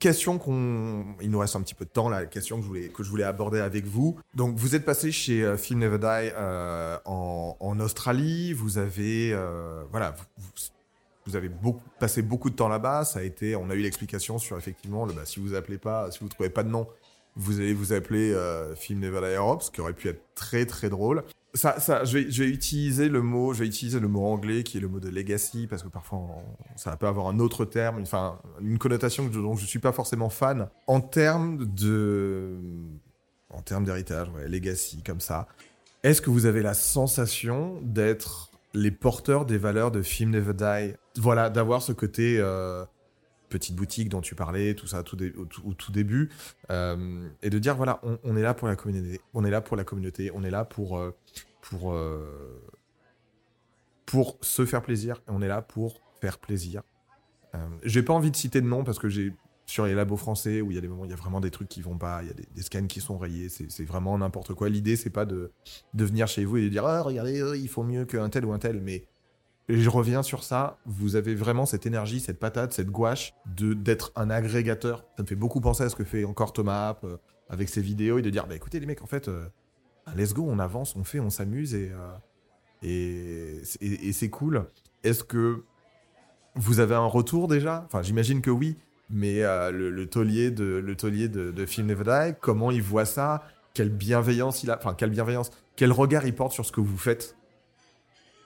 Question qu'on, il nous reste un petit peu de temps là. Question que je voulais que je voulais aborder avec vous. Donc vous êtes passé chez euh, Film Never Die euh, en, en Australie. Vous avez euh, voilà, vous, vous- avez passé beaucoup de temps là-bas. Ça a été, on a eu l'explication sur effectivement, bah, si vous appelez pas, si vous trouvez pas de nom, vous allez vous appeler euh, Film Never Die Europe, ce qui aurait pu être très très drôle. Ça, ça, je vais, utiliser le mot, je vais utiliser le mot anglais qui est le mot de legacy parce que parfois on- ça peut avoir un autre terme, enfin une connotation dont je suis pas forcément fan. En termes de, en termes d'héritage, legacy comme ça. Est-ce que vous avez la sensation d'être les porteurs des valeurs de Film Never Die Voilà, d'avoir ce côté euh, petite boutique dont tu parlais, tout ça, tout au, tout, début, euh, et de dire voilà, on, est là pour la communauté, on est là pour la communauté, on est là pour euh, pour pour se faire plaisir, on est là pour faire plaisir. J'ai pas envie de citer de nom parce que j'ai sur les labos français où il y a des moments il y a vraiment des trucs qui vont pas, il y a des, scans qui sont rayés, c'est vraiment n'importe quoi. L'idée c'est pas de venir chez vous et de dire ah regardez euh, il faut mieux qu'un tel ou un tel, mais je reviens sur ça, vous avez vraiment cette énergie, cette patate, cette gouache de d'être un agrégateur. Ça me fait beaucoup penser à ce que fait encore Thomas App, euh, avec ses vidéos et de dire bah écoutez les mecs en fait euh, let's go, on avance, on fait, on s'amuse et, et- et c'est cool. Est-ce que vous avez un retour déjà? Enfin j'imagine que oui, mais euh, le, le taulier de le taulier de, de Die, comment il voit ça? Quelle bienveillance il a Enfin quelle bienveillance Quel regard il porte sur ce que vous faites?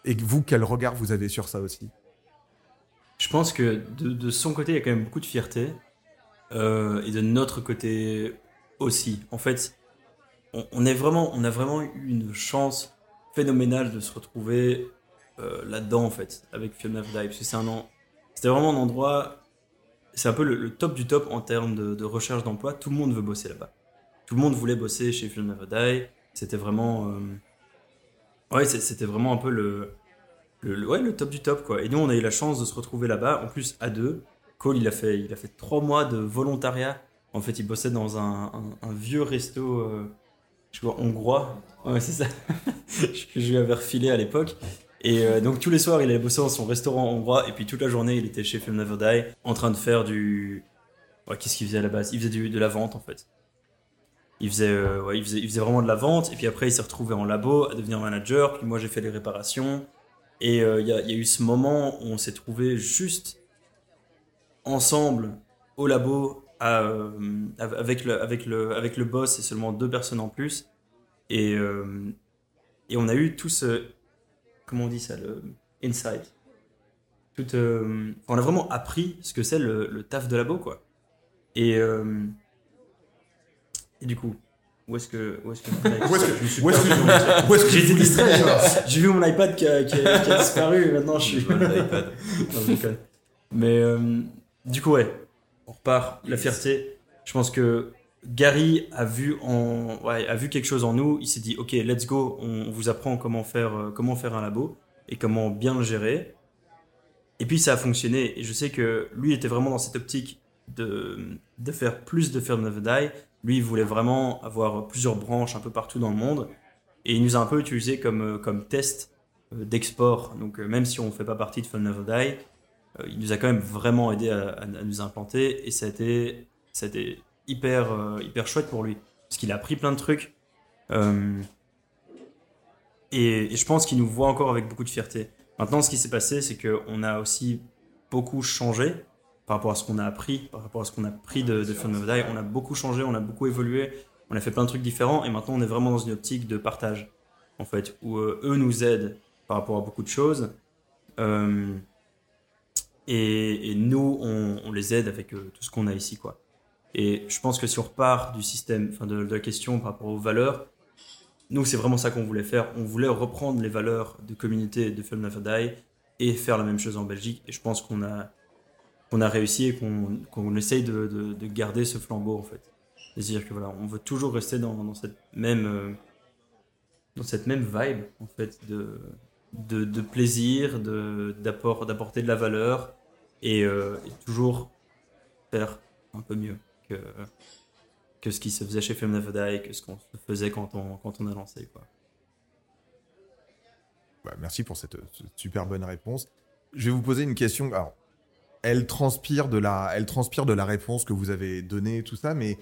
Et vous, quel regard vous avez sur ça aussi? Je pense que de, son côté, il y a quand même beaucoup de fierté. euh, et de notre côté aussi. En fait, on, est vraiment, on a vraiment eu une chance phénoménale de se retrouver euh, là-dedans, en fait, avec Film Never Die. Parce que c'est un an. C'était vraiment un endroit. C'est un peu le, top du top en termes de, recherche d'emploi. Tout le monde veut bosser là-bas. Tout le monde voulait bosser chez Film Never. C'était vraiment. euh, Ouais, c'était vraiment un peu le, ouais, le top du top, quoi. Et nous, on a eu la chance de se retrouver là-bas, en plus à deux. Cole, il a fait, il a fait trois mois de volontariat. En fait, il bossait dans un, vieux resto, euh, je vois, hongrois. Ouais, c'est ça. <laughs> je lui avais refilé à l'époque. Et euh, donc, tous les soirs, il allait bosser dans son restaurant hongrois. Et puis, toute la journée, il était chez Film Never Die, en train de faire du. Ouais, qu'est-ce qu'il faisait à la base? Il faisait du, de la vente, en fait. Il faisait, euh, ouais, il, faisait, il faisait vraiment de la vente. Et puis après, il s'est retrouvé en labo à devenir manager. Puis moi, j'ai fait les réparations. Et euh, il y, a- y a eu ce moment où on s'est trouvé juste ensemble au labo avec, le, avec, le, avec le boss et seulement deux personnes en plus. Et, et on a eu tout ce. Comment on dit ça Le insight. Tout, euh, on a vraiment appris ce que c'est le, le taf de labo, quoi. Et, euh, et du coup, où est-ce que. Où est-ce que, Où est-ce que- je suis où est-ce que- où est-ce distrait, j'ai- vu mon iPad qui a, qui a- qui a disparu et maintenant je suis. <laughs> Non. Mais euh, du coup, ouais, on repart. La fierté. Je pense que Gary a vu, a vu quelque chose en nous. Il s'est dit, ok, let's go. On, vous apprend comment faire, euh, comment faire un labo et comment bien le gérer. Et puis ça a fonctionné. Et je sais que lui était vraiment dans cette optique de, de faire plus de Film Never Die. Lui, il voulait vraiment avoir plusieurs branches un peu partout dans le monde. Et il nous a un peu utilisé comme, euh, comme test euh, d'export. Donc même si on ne fait pas partie de Film Never Die, il nous a quand même vraiment aidé à, à- à nous implanter. Et ça a été, ça a été hyper, euh, hyper chouette pour lui. Parce qu'il a appris plein de trucs. Euh, et, je pense qu'il nous voit encore avec beaucoup de fierté. Maintenant, ce qui s'est passé, c'est qu'on a aussi beaucoup changé par rapport à ce qu'on a appris, par rapport à ce qu'on a pris de, de Film. On a beaucoup changé, on a beaucoup évolué, on a fait plein de trucs différents et maintenant on est vraiment dans une optique de partage, en fait, où euh, eux nous aident par rapport à beaucoup de choses. Et, nous, on, les aide avec tout ce qu'on a ici, quoi. Et je pense que si on repart du système, enfin de, la question par rapport aux valeurs, nous, c'est vraiment ça qu'on voulait faire. On voulait reprendre les valeurs de communauté de Film Die et faire la même chose en Belgique. Et je pense qu'on a, qu'on a réussi et qu'on qu'on essaye de, de- de garder ce flambeau, en fait. C'est-à-dire que voilà, on veut toujours rester dans, cette même, euh, dans cette même vibe, en fait, de, de, de plaisir, d'apporter de la valeur euh, et toujours faire un peu mieux que, ce qui se faisait chez Film Never Die, que ce qu'on faisait quand on, quand on a lancé. Quoi. Bah, merci pour cette, cette super bonne réponse. Je vais vous poser une question. Alors, elle transpire de la, elle transpire de la réponse que vous avez donnée, tout ça, mais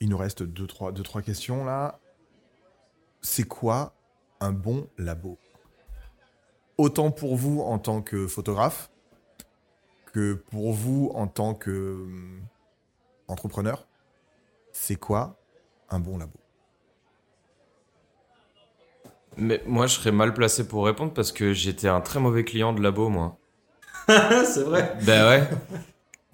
il nous reste deux trois, deux, trois questions là. C'est quoi un bon labo? Autant pour vous en tant que photographe que pour vous en tant que hum, entrepreneur. C'est quoi un bon labo? Mais moi, je serais mal placé pour répondre parce que j'étais un très mauvais client de labo, moi. <laughs> c'est vrai. Ben ouais.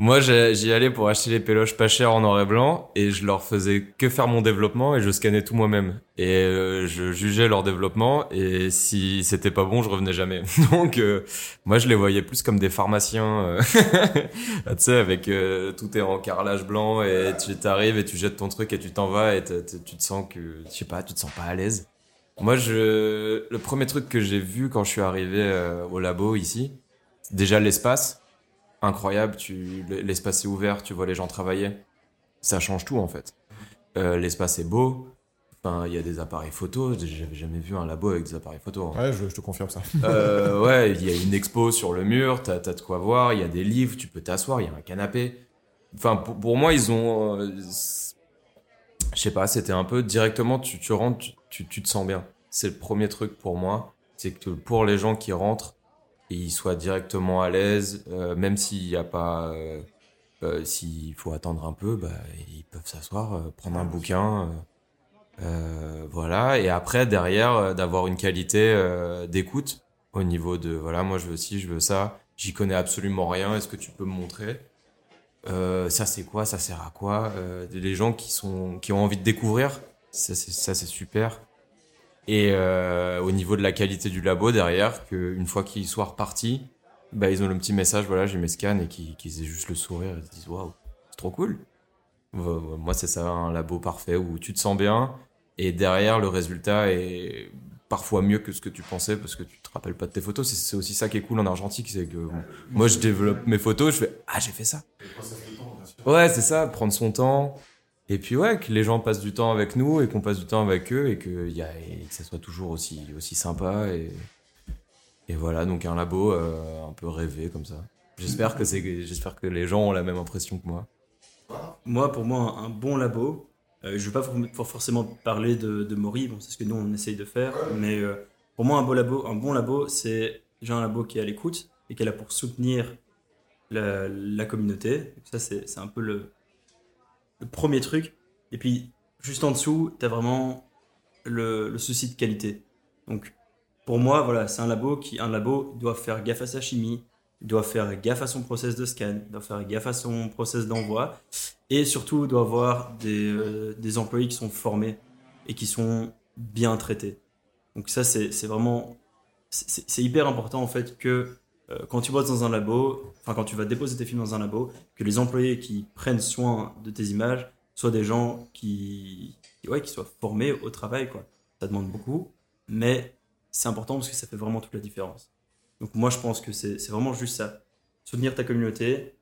Moi, j'y allais pour acheter les péloches pas chères en noir et blanc et je leur faisais que faire mon développement et je scannais tout moi-même. Et euh, je jugeais leur développement et si c'était pas bon, je revenais jamais. <laughs> Donc, euh, moi, je les voyais plus comme des pharmaciens, euh, <laughs> tu sais, avec tout est en carrelage blanc et tu t'arrives et tu jettes ton truc et tu t'en vas et tu te sens que, je sais pas, tu te sens pas à l'aise. Moi, le premier truc que j'ai vu quand je suis arrivé au labo ici, déjà l'espace incroyable. Tu, l'espace est ouvert, tu vois les gens travailler. Ça change tout en fait. Euh, l'espace est beau. Enfin, il y a des appareils photo. J'avais jamais vu un labo avec des appareils photo. hein. Ouais, je, je te confirme ça. Euh, <laughs> ouais, il y a une expo sur le mur. T'as, t'as de quoi voir. Il y a des livres. Tu peux t'asseoir. Il y a un canapé. Enfin, pour, pour moi, ils ont. euh, je sais pas. C'était un peu directement. Tu, tu rentres, tu, tu, tu te sens bien. C'est le premier truc pour moi. C'est que pour les gens qui rentrent, ils soient directement à l'aise, euh, même s'il n'y a pas, euh, euh, s'il faut attendre un peu, bah, ils peuvent s'asseoir, prendre un bouquin, voilà. Et après derrière, d'avoir une qualité d'écoute au niveau de, voilà, moi je veux ci, je veux ça, j'y connais absolument rien. Est-ce que tu peux me montrer Ça c'est quoi Ça sert à quoi Les gens qui sont, qui ont envie de découvrir, ça c'est super. Et euh, au niveau de la qualité du labo derrière, qu'une fois qu'ils soient repartis, bah, ils ont le petit message, voilà, j'ai mes scans et qu'ils qu'ils aient juste le sourire et se disent waouh, c'est trop cool. Moi, c'est ça, un labo parfait où tu te sens bien et derrière, le résultat est parfois mieux que ce que tu pensais parce que tu te rappelles pas de tes photos. C'est- C'est aussi ça qui est cool en argentique, c'est que moi, je développe mes photos, je fais ah, j'ai fait ça. Ouais, c'est ça, prendre son temps. Et puis ouais, que les gens passent du temps avec nous et qu'on passe du temps avec eux et que, ça soit toujours aussi, sympa. Et, voilà, donc un labo euh, un peu rêvé comme ça. J'espère que, j'espère que les gens ont la même impression que moi. Moi, pour moi, un bon labo, euh, je ne vais pas for- for- forcément parler de, de Maury, bon, c'est ce que nous on essaye de faire, mais euh, pour moi, un bon labo, un bon labo, c'est déjà un labo qui est à l'écoute et qui est là pour soutenir la, communauté. Ça, c'est un peu le, le premier truc. Et puis, juste en dessous, tu as vraiment le, souci de qualité. Donc, pour moi, voilà, c'est un labo qui, un labo doit faire gaffe à sa chimie, doit faire gaffe à son process de scan, doit faire gaffe à son process d'envoi, et surtout doit avoir des, euh, des employés qui sont formés et qui sont bien traités. Donc ça, c'est vraiment... C'est hyper important en fait que quand tu bosses dans un labo, enfin quand tu vas déposer tes films dans un labo, que les employés qui prennent soin de tes images soient des gens qui, ouais, qui soient formés au travail. Quoi. Ça demande beaucoup, mais c'est important parce que ça fait vraiment toute la différence. Donc moi, je pense que c'est vraiment juste ça. Soutenir ta communauté,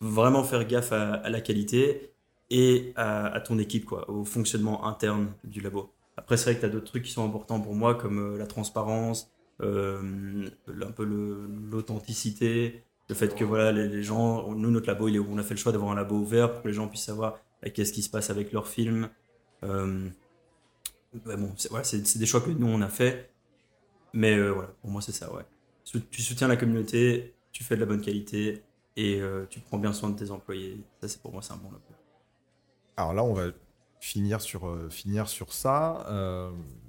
vraiment faire gaffe à, la qualité et à, à ton équipe, quoi, au fonctionnement interne du labo. Après, c'est vrai que tu as d'autres trucs qui sont importants pour moi, comme euh, la transparence, euh, un peu l'authenticité, le fait que voilà, les, gens, nous, notre labo, il est- on a fait le choix d'avoir un labo ouvert pour que les gens puissent savoir euh, qu'est-ce qui se passe avec leurs films. Euh, ouais, bon, c'est des choix que nous, on a fait. Mais euh, voilà, pour moi, c'est ça, ouais. Tu soutiens la communauté, tu fais de la bonne qualité et euh, tu prends bien soin de tes employés. Ça, c'est pour moi, c'est un bon labo. Alors là, on va finir sur, finir sur ça.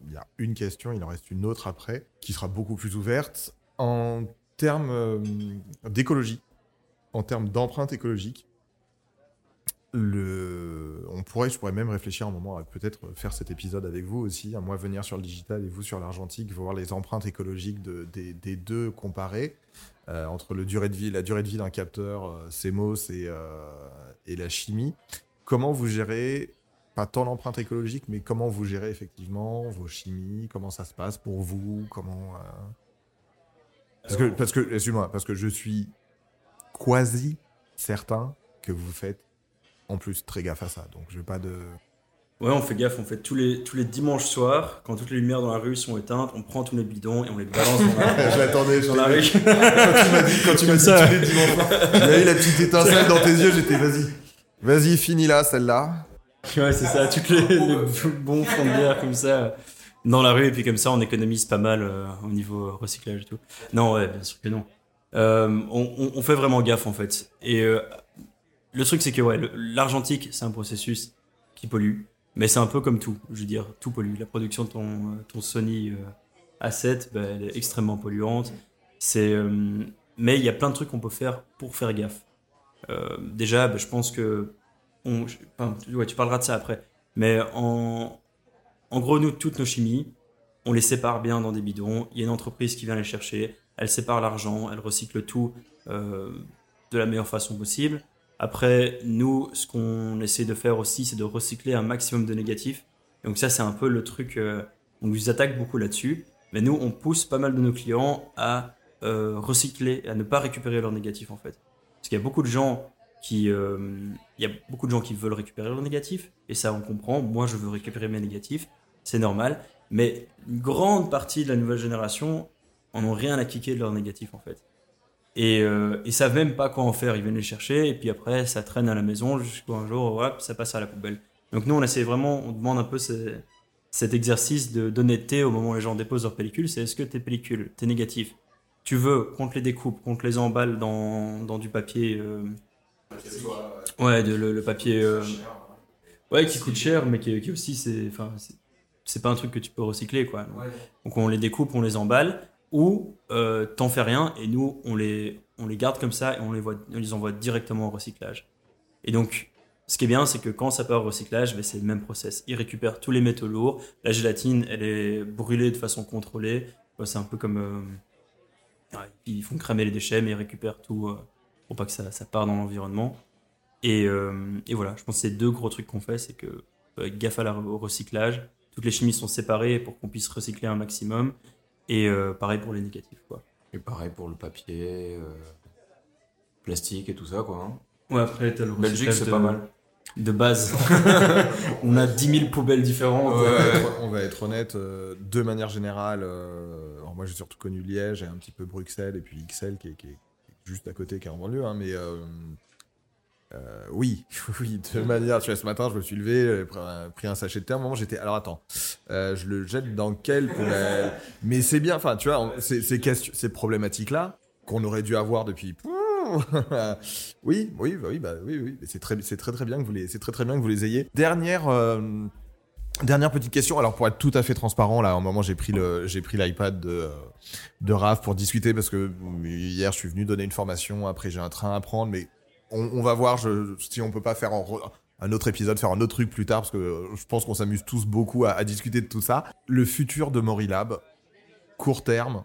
Il y a une question, il en reste une autre après, qui sera beaucoup plus ouverte. En termes euh, d'écologie, en termes d'empreinte écologique, on pourrait, je pourrais même réfléchir un moment à peut-être faire cet épisode avec vous aussi, à moi venir sur le digital et vous sur l'argentique, voir les empreintes écologiques de- des, deux comparées, euh, entre la durée de vie d'un capteur euh, CMOS et, et la chimie comment vous gérez, pas tant l'empreinte écologique, mais comment vous gérez effectivement vos chimies, comment ça se passe pour vous, comment... euh, Parce que, parce que excuse-moi, parce que je suis quasi certain que vous faites en plus très gaffe à ça, donc je veux pas de... Ouais, on fait gaffe, on fait tous les, tous les dimanches soirs, quand toutes les lumières dans la rue sont éteintes, on prend tous les bidons et on les balance dans la, <laughs> je l'attendais, je dans la rue. Quand tu m'as dit, quand tu m'as Comme dit ça. tous les dimanches soirs, eu la petite étincelle dans tes yeux, j'étais vas-y. Vas-y, finis là, celle-là. Ouais, c'est ça, toutes les, les bons fonds de bière comme ça euh, dans la rue, et puis comme ça on économise pas mal euh, au niveau recyclage et tout. Non, ouais, bien sûr que non. Euh, on, fait vraiment gaffe en fait. Et euh, le truc c'est que ouais, l'argentique c'est un processus qui pollue. Mais c'est un peu comme tout, je veux dire, tout pollue. La production de ton, ton Sony euh, A7, bah, elle est extrêmement polluante. C'est, euh, mais il y a plein de trucs qu'on peut faire pour faire gaffe. Euh, déjà, bah, je pense que. Tu parleras de ça après. Mais en, en gros, nous, toutes nos chimies, on les sépare bien dans des bidons. Il y a une entreprise qui vient les chercher. Elle sépare l'argent, elle recycle tout euh, de la meilleure façon possible. Après, nous, ce qu'on essaie de faire aussi, c'est de recycler un maximum de négatifs. Donc ça, c'est un peu le truc, euh, on nous attaque beaucoup là-dessus. Mais nous, on pousse pas mal de nos clients à euh, recycler, à ne pas récupérer leurs négatifs en fait. Parce qu'il y a beaucoup de gens qui, euh, il y a beaucoup de gens qui veulent récupérer leurs négatifs, et ça on comprend. Moi, je veux récupérer mes négatifs, c'est normal. Mais une grande partie de la nouvelle génération en ont rien à kicker de leurs négatifs en fait. Et euh, ils savent même pas quoi en faire. Ils viennent les chercher et puis après ça traîne à la maison jusqu'à un jour, hop, ça passe à la poubelle. Donc nous on essaie vraiment, on demande un peu ce- cet exercice d'honnêteté au moment où les gens déposent leurs pellicules. C'est est-ce que tes pellicules, tes négatifs, tu veux qu'on te les découpe, qu'on te les emballe dans, dans du papier, euh, ouais, de, le, le papier, euh, ouais, qui coûte cher, mais qui, qui aussi c'est, enfin, c'est- pas un truc que tu peux recycler quoi. Donc, donc on les découpe, on les emballe, ou euh, t'en fais rien et nous on les, on les garde comme ça et on les, voit, on les envoie directement au recyclage. Et donc ce qui est bien c'est que quand ça part au recyclage, ben, c'est le même process. Ils récupèrent tous les métaux lourds, la gélatine elle est brûlée de façon contrôlée. Ouais, c'est un peu comme euh, ouais, ils font cramer les déchets mais ils récupèrent tout euh, pour pas que ça, ça part dans l'environnement. Et, euh, et voilà, je pense que c'est deux gros trucs qu'on fait, c'est que euh, gaffe à la- au recyclage. Toutes les chimies sont séparées pour qu'on puisse recycler un maximum. Et euh, pareil pour les négatifs, quoi. Et pareil pour le papier, euh, plastique et tout ça, quoi. hein. Ouais, après, t'as le Belgique, recyclage c'est pas mal. De base. <laughs> On a 10 000 poubelles différentes. On va être- on va être honnête, euh, de manière générale, euh, moi j'ai surtout connu Liège et un petit peu Bruxelles et puis XL est- qui est juste à côté, qui est en banlieue, hein, mais euh, euh, oui, <laughs> oui, de manière, tu vois, ce matin je me suis levé, pris un, pris un sachet de thé, à un moment j'étais, alors attends, euh, je le jette dans quelle poubelle? Mais c'est bien, enfin tu vois, ces, ces, ces problématiques-là qu'on aurait dû avoir depuis... <laughs> oui, oui, bah oui, bah oui, oui, mais c'est très, c'est très très bien que vous les, c'est très très bien que vous les ayez. Dernière, euh, Dernière petite question. Alors pour être tout à fait transparent, là, à un moment j'ai pris j'ai pris l'iPad de de Raph pour discuter parce que hier je suis venu donner une formation. Après j'ai un train à prendre, mais on, va voir si on peut pas faire un autre épisode, faire un autre truc plus tard parce que je pense qu'on s'amuse tous beaucoup à, à discuter de tout ça. Le futur de Morilab, court terme,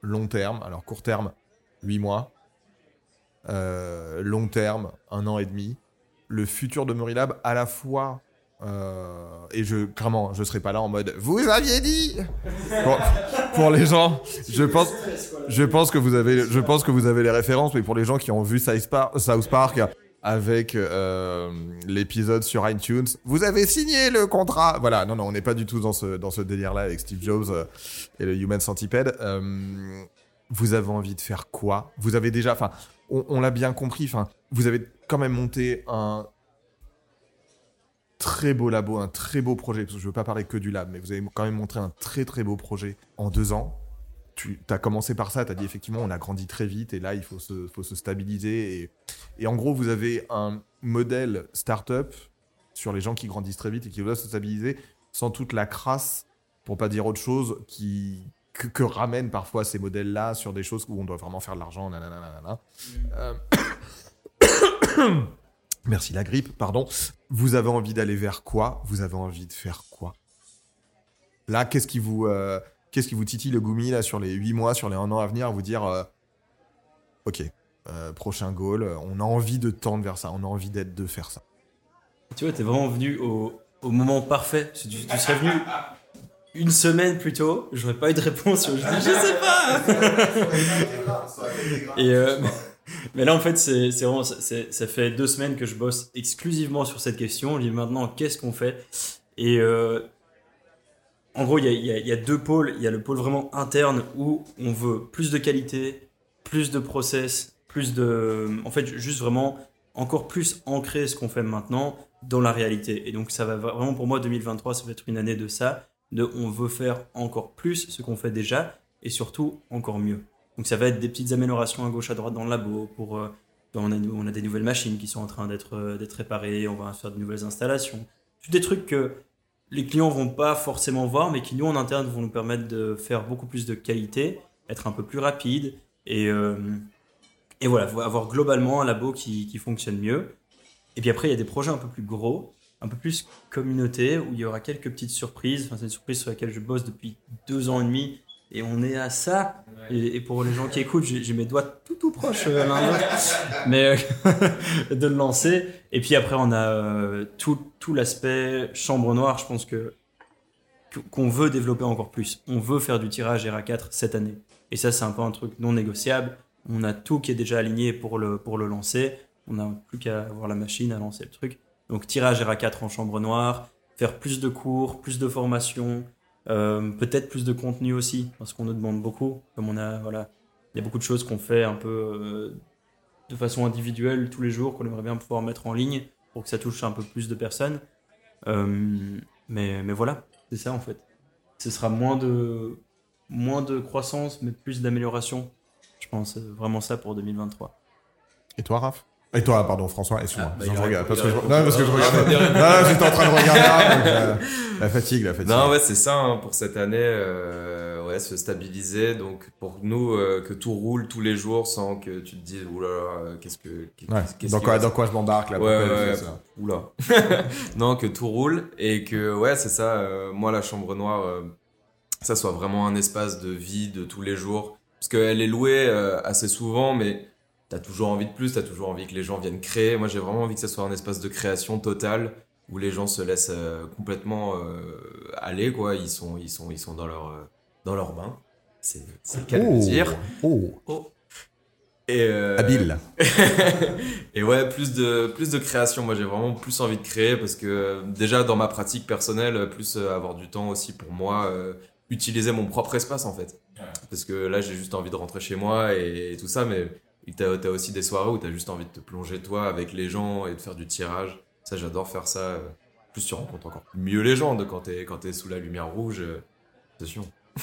long terme. Alors court terme, 8 mois. Euh, long terme, un an et demi. Le futur de Morilab, à la fois euh, et je, clairement, je serai pas là en mode vous aviez dit pour, les gens. Je pense, je pense que vous avez, je pense que vous avez les références, mais pour les gens qui ont vu South Park, avec euh, l'épisode sur iTunes, vous avez signé le contrat. Voilà, non, non, on n'est pas du tout dans ce dans ce délire-là avec Steve Jobs euh, et le Human Centipede. Vous avez envie de faire quoi? Vous avez déjà, enfin, on, on l'a bien compris. Enfin, vous avez quand même monté un très beau labo, un très beau projet, parce que je veux pas parler que du lab, mais vous avez quand même montré un très très beau projet en deux ans. Tu as commencé par ça, tu as dit effectivement on a grandi très vite et là il faut se, faut se stabiliser. Et, en gros vous avez un modèle startup sur les gens qui grandissent très vite et qui doivent se stabiliser sans toute la crasse, pour pas dire autre chose, qui, que, ramènent parfois ces modèles-là sur des choses où on doit vraiment faire de l'argent. Euh, Merci la grippe, pardon. Vous avez envie d'aller vers quoi? Vous avez envie de faire quoi? Là, qu'est-ce qui vous, euh, qu'est-ce qui vous titille le goumi là sur les 8 mois, sur les 1 an à venir, à vous dire, euh, ok, euh, prochain goal, on a envie de tendre vers ça, on a envie d'être, de faire ça. Tu vois, t'es vraiment venu au, au moment parfait. Tu, tu serais venu une semaine plus tôt, j'aurais pas eu de réponse. Je dis, je sais pas. <laughs> Et euh, <laughs> mais là, en fait, c'est vraiment, ça fait deux semaines que je bosse exclusivement sur cette question. Je dis maintenant, qu'est-ce qu'on fait? Et euh, en gros, il y a, y y a deux pôles. Il y a le pôle vraiment interne où on veut plus de qualité, plus de process, plus de. En fait, juste vraiment encore plus ancrer ce qu'on fait maintenant dans la réalité. Et donc, ça va vraiment pour moi, 2023, ça va être une année de ça. De on veut faire encore plus ce qu'on fait déjà et surtout encore mieux. Donc, ça va être des petites améliorations à gauche, à droite dans le labo. Pour, euh, ben, on, a, des nouvelles machines qui sont en train d'être euh, réparées. On va faire de nouvelles installations. tous des trucs que les clients vont pas forcément voir, mais qui nous en interne vont nous permettre de faire beaucoup plus de qualité, être un peu plus rapide et euh, voilà, avoir globalement un labo qui, qui fonctionne mieux. Et puis après, il y a des projets un peu plus gros, un peu plus communauté, où il y aura quelques petites surprises. Enfin, c'est une surprise sur laquelle je bosse depuis deux ans et demi. Et on est à ça. Et, pour les gens qui écoutent, j'ai mes doigts tout tout proches euh, l'un l'autre. Mais euh, <laughs> de le lancer. Et puis après, on a euh, tout, tout l'aspect chambre noire. Je pense que- qu'on veut développer encore plus. On veut faire du tirage RA4 cette année. Et ça, c'est un peu un truc non négociable. On a tout qui est déjà aligné pour le, pour le lancer. On n'a plus qu'à avoir la machine à lancer le truc. Donc tirage RA4 en chambre noire, faire plus de cours, plus de formations, euh, peut-être plus de contenu aussi, parce qu'on nous demande beaucoup. Comme on a, voilà, il y a beaucoup de choses qu'on fait un peu euh, de façon individuelle tous les jours, qu'on aimerait bien pouvoir mettre en ligne pour que ça touche un peu plus de personnes. Euh, mais, mais voilà, c'est ça en fait. Ce sera moins de, moins de croissance, mais plus d'amélioration. Je pense vraiment ça pour 2023. Et toi, Raph? Et toi, pardon, François, excuse-moi. Ah, bah, regarde, parce que je... Non, parce que je regardais. Non, j'étais en train de regarder là, <laughs> donc, euh, la fatigue, la fatigue. Non, ouais, c'est ça hein, pour cette année, euh, ouais, se stabiliser. Donc pour nous, euh, que tout roule tous les jours sans que tu te dises, oulala, qu'est-ce que. Ouais. Dans, quoi, dans quoi je m'embarque là Ouais, ouais, ça Oula. <laughs> non, que tout roule et que, ouais, c'est ça. moi, la chambre noire, ça soit vraiment un espace de vie de tous les jours. Parce qu'elle est louée assez souvent, mais t'as toujours envie de plus, t'as toujours envie que les gens viennent créer. Moi, j'ai vraiment envie que ça soit un espace de création totale où les gens se laissent euh, complètement euh, aller, quoi. Ils sont, ils sont, ils sont dans leur, euh, dans leur bain. C'est c'est le cas de le dire. oh, Et, euh, habile. <laughs> et ouais, plus de, plus de création. Moi, j'ai vraiment plus envie de créer parce que déjà dans ma pratique personnelle, plus euh, avoir du temps aussi pour moi, euh, utiliser mon propre espace en fait. Parce que là, j'ai juste envie de rentrer chez moi et, tout ça, mais t'as as aussi des soirées où t'as juste envie de te plonger toi avec les gens et de faire du tirage. Ça, j'adore faire ça. euh. En plus, tu rencontres encore mieux les gens de quand t'es quand t'es sous la lumière rouge. euh, C'est sûr. <laughs>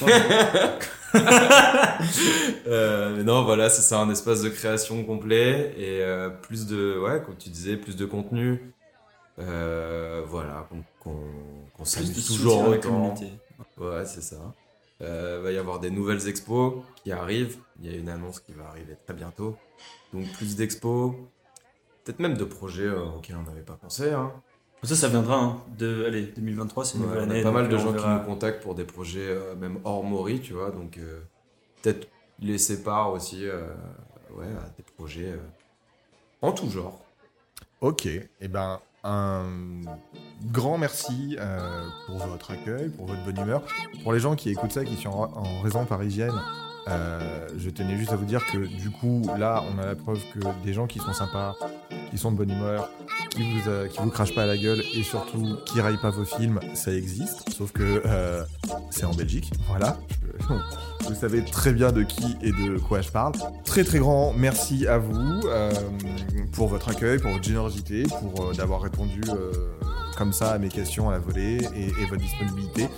Euh, mais non, voilà, c'est ça, un espace de création complet et euh, plus de, ouais, comme tu disais, plus de contenu. Euh, voilà, qu'on qu'on qu'on Plus s'amuse toujours autant. communauté. Ouais, c'est ça. Euh, va y avoir des nouvelles expos qui arrivent. Il y a une annonce qui va arriver très bientôt. Donc plus d'expos, peut-être même de projets euh, auxquels on n'avait pas pensé. Hein. Ça, ça viendra. Hein, de, allez, 2023, c'est une Ouais, nouvelle on a année. pas mal de euh, gens qui nous contactent pour des projets euh, même hors Mori, tu vois. Donc euh, peut-être laisser part aussi euh, ouais, à des projets euh, en tout genre. Ok, et ben un grand merci euh, pour votre accueil, pour votre bonne humeur. Pour les gens qui écoutent ça, qui sont en, en raison parisienne, euh, je tenais juste à vous dire que du coup, là, on a la preuve que des gens qui sont sympas, qui sont de bonne humeur, qui vous, euh, qui vous crachent pas à la gueule et surtout qui raillent pas vos films, ça existe. Sauf que euh, c'est en Belgique, voilà. <laughs> Vous savez très bien de qui et de quoi je parle. Très très grand merci à vous euh, pour votre accueil, pour votre générosité, pour euh, d'avoir répondu comme ça à mes questions à la volée et, et votre disponibilité.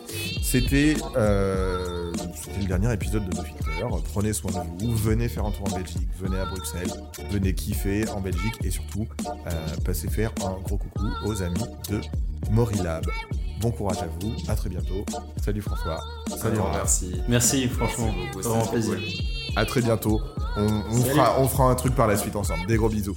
C'était euh, c'était le dernier épisode de No Filter. Prenez soin de vous, venez faire un tour en Belgique, venez à Bruxelles, venez kiffer en Belgique et surtout euh, passez faire un gros coucou aux amis de Morilab. Bon courage à vous, à très bientôt. Salut François. Salut merci. Merci, franchement. Merci beaucoup, plaisir. cool. À très bientôt. On, fera, on fera un truc par la suite ensemble. Des gros bisous.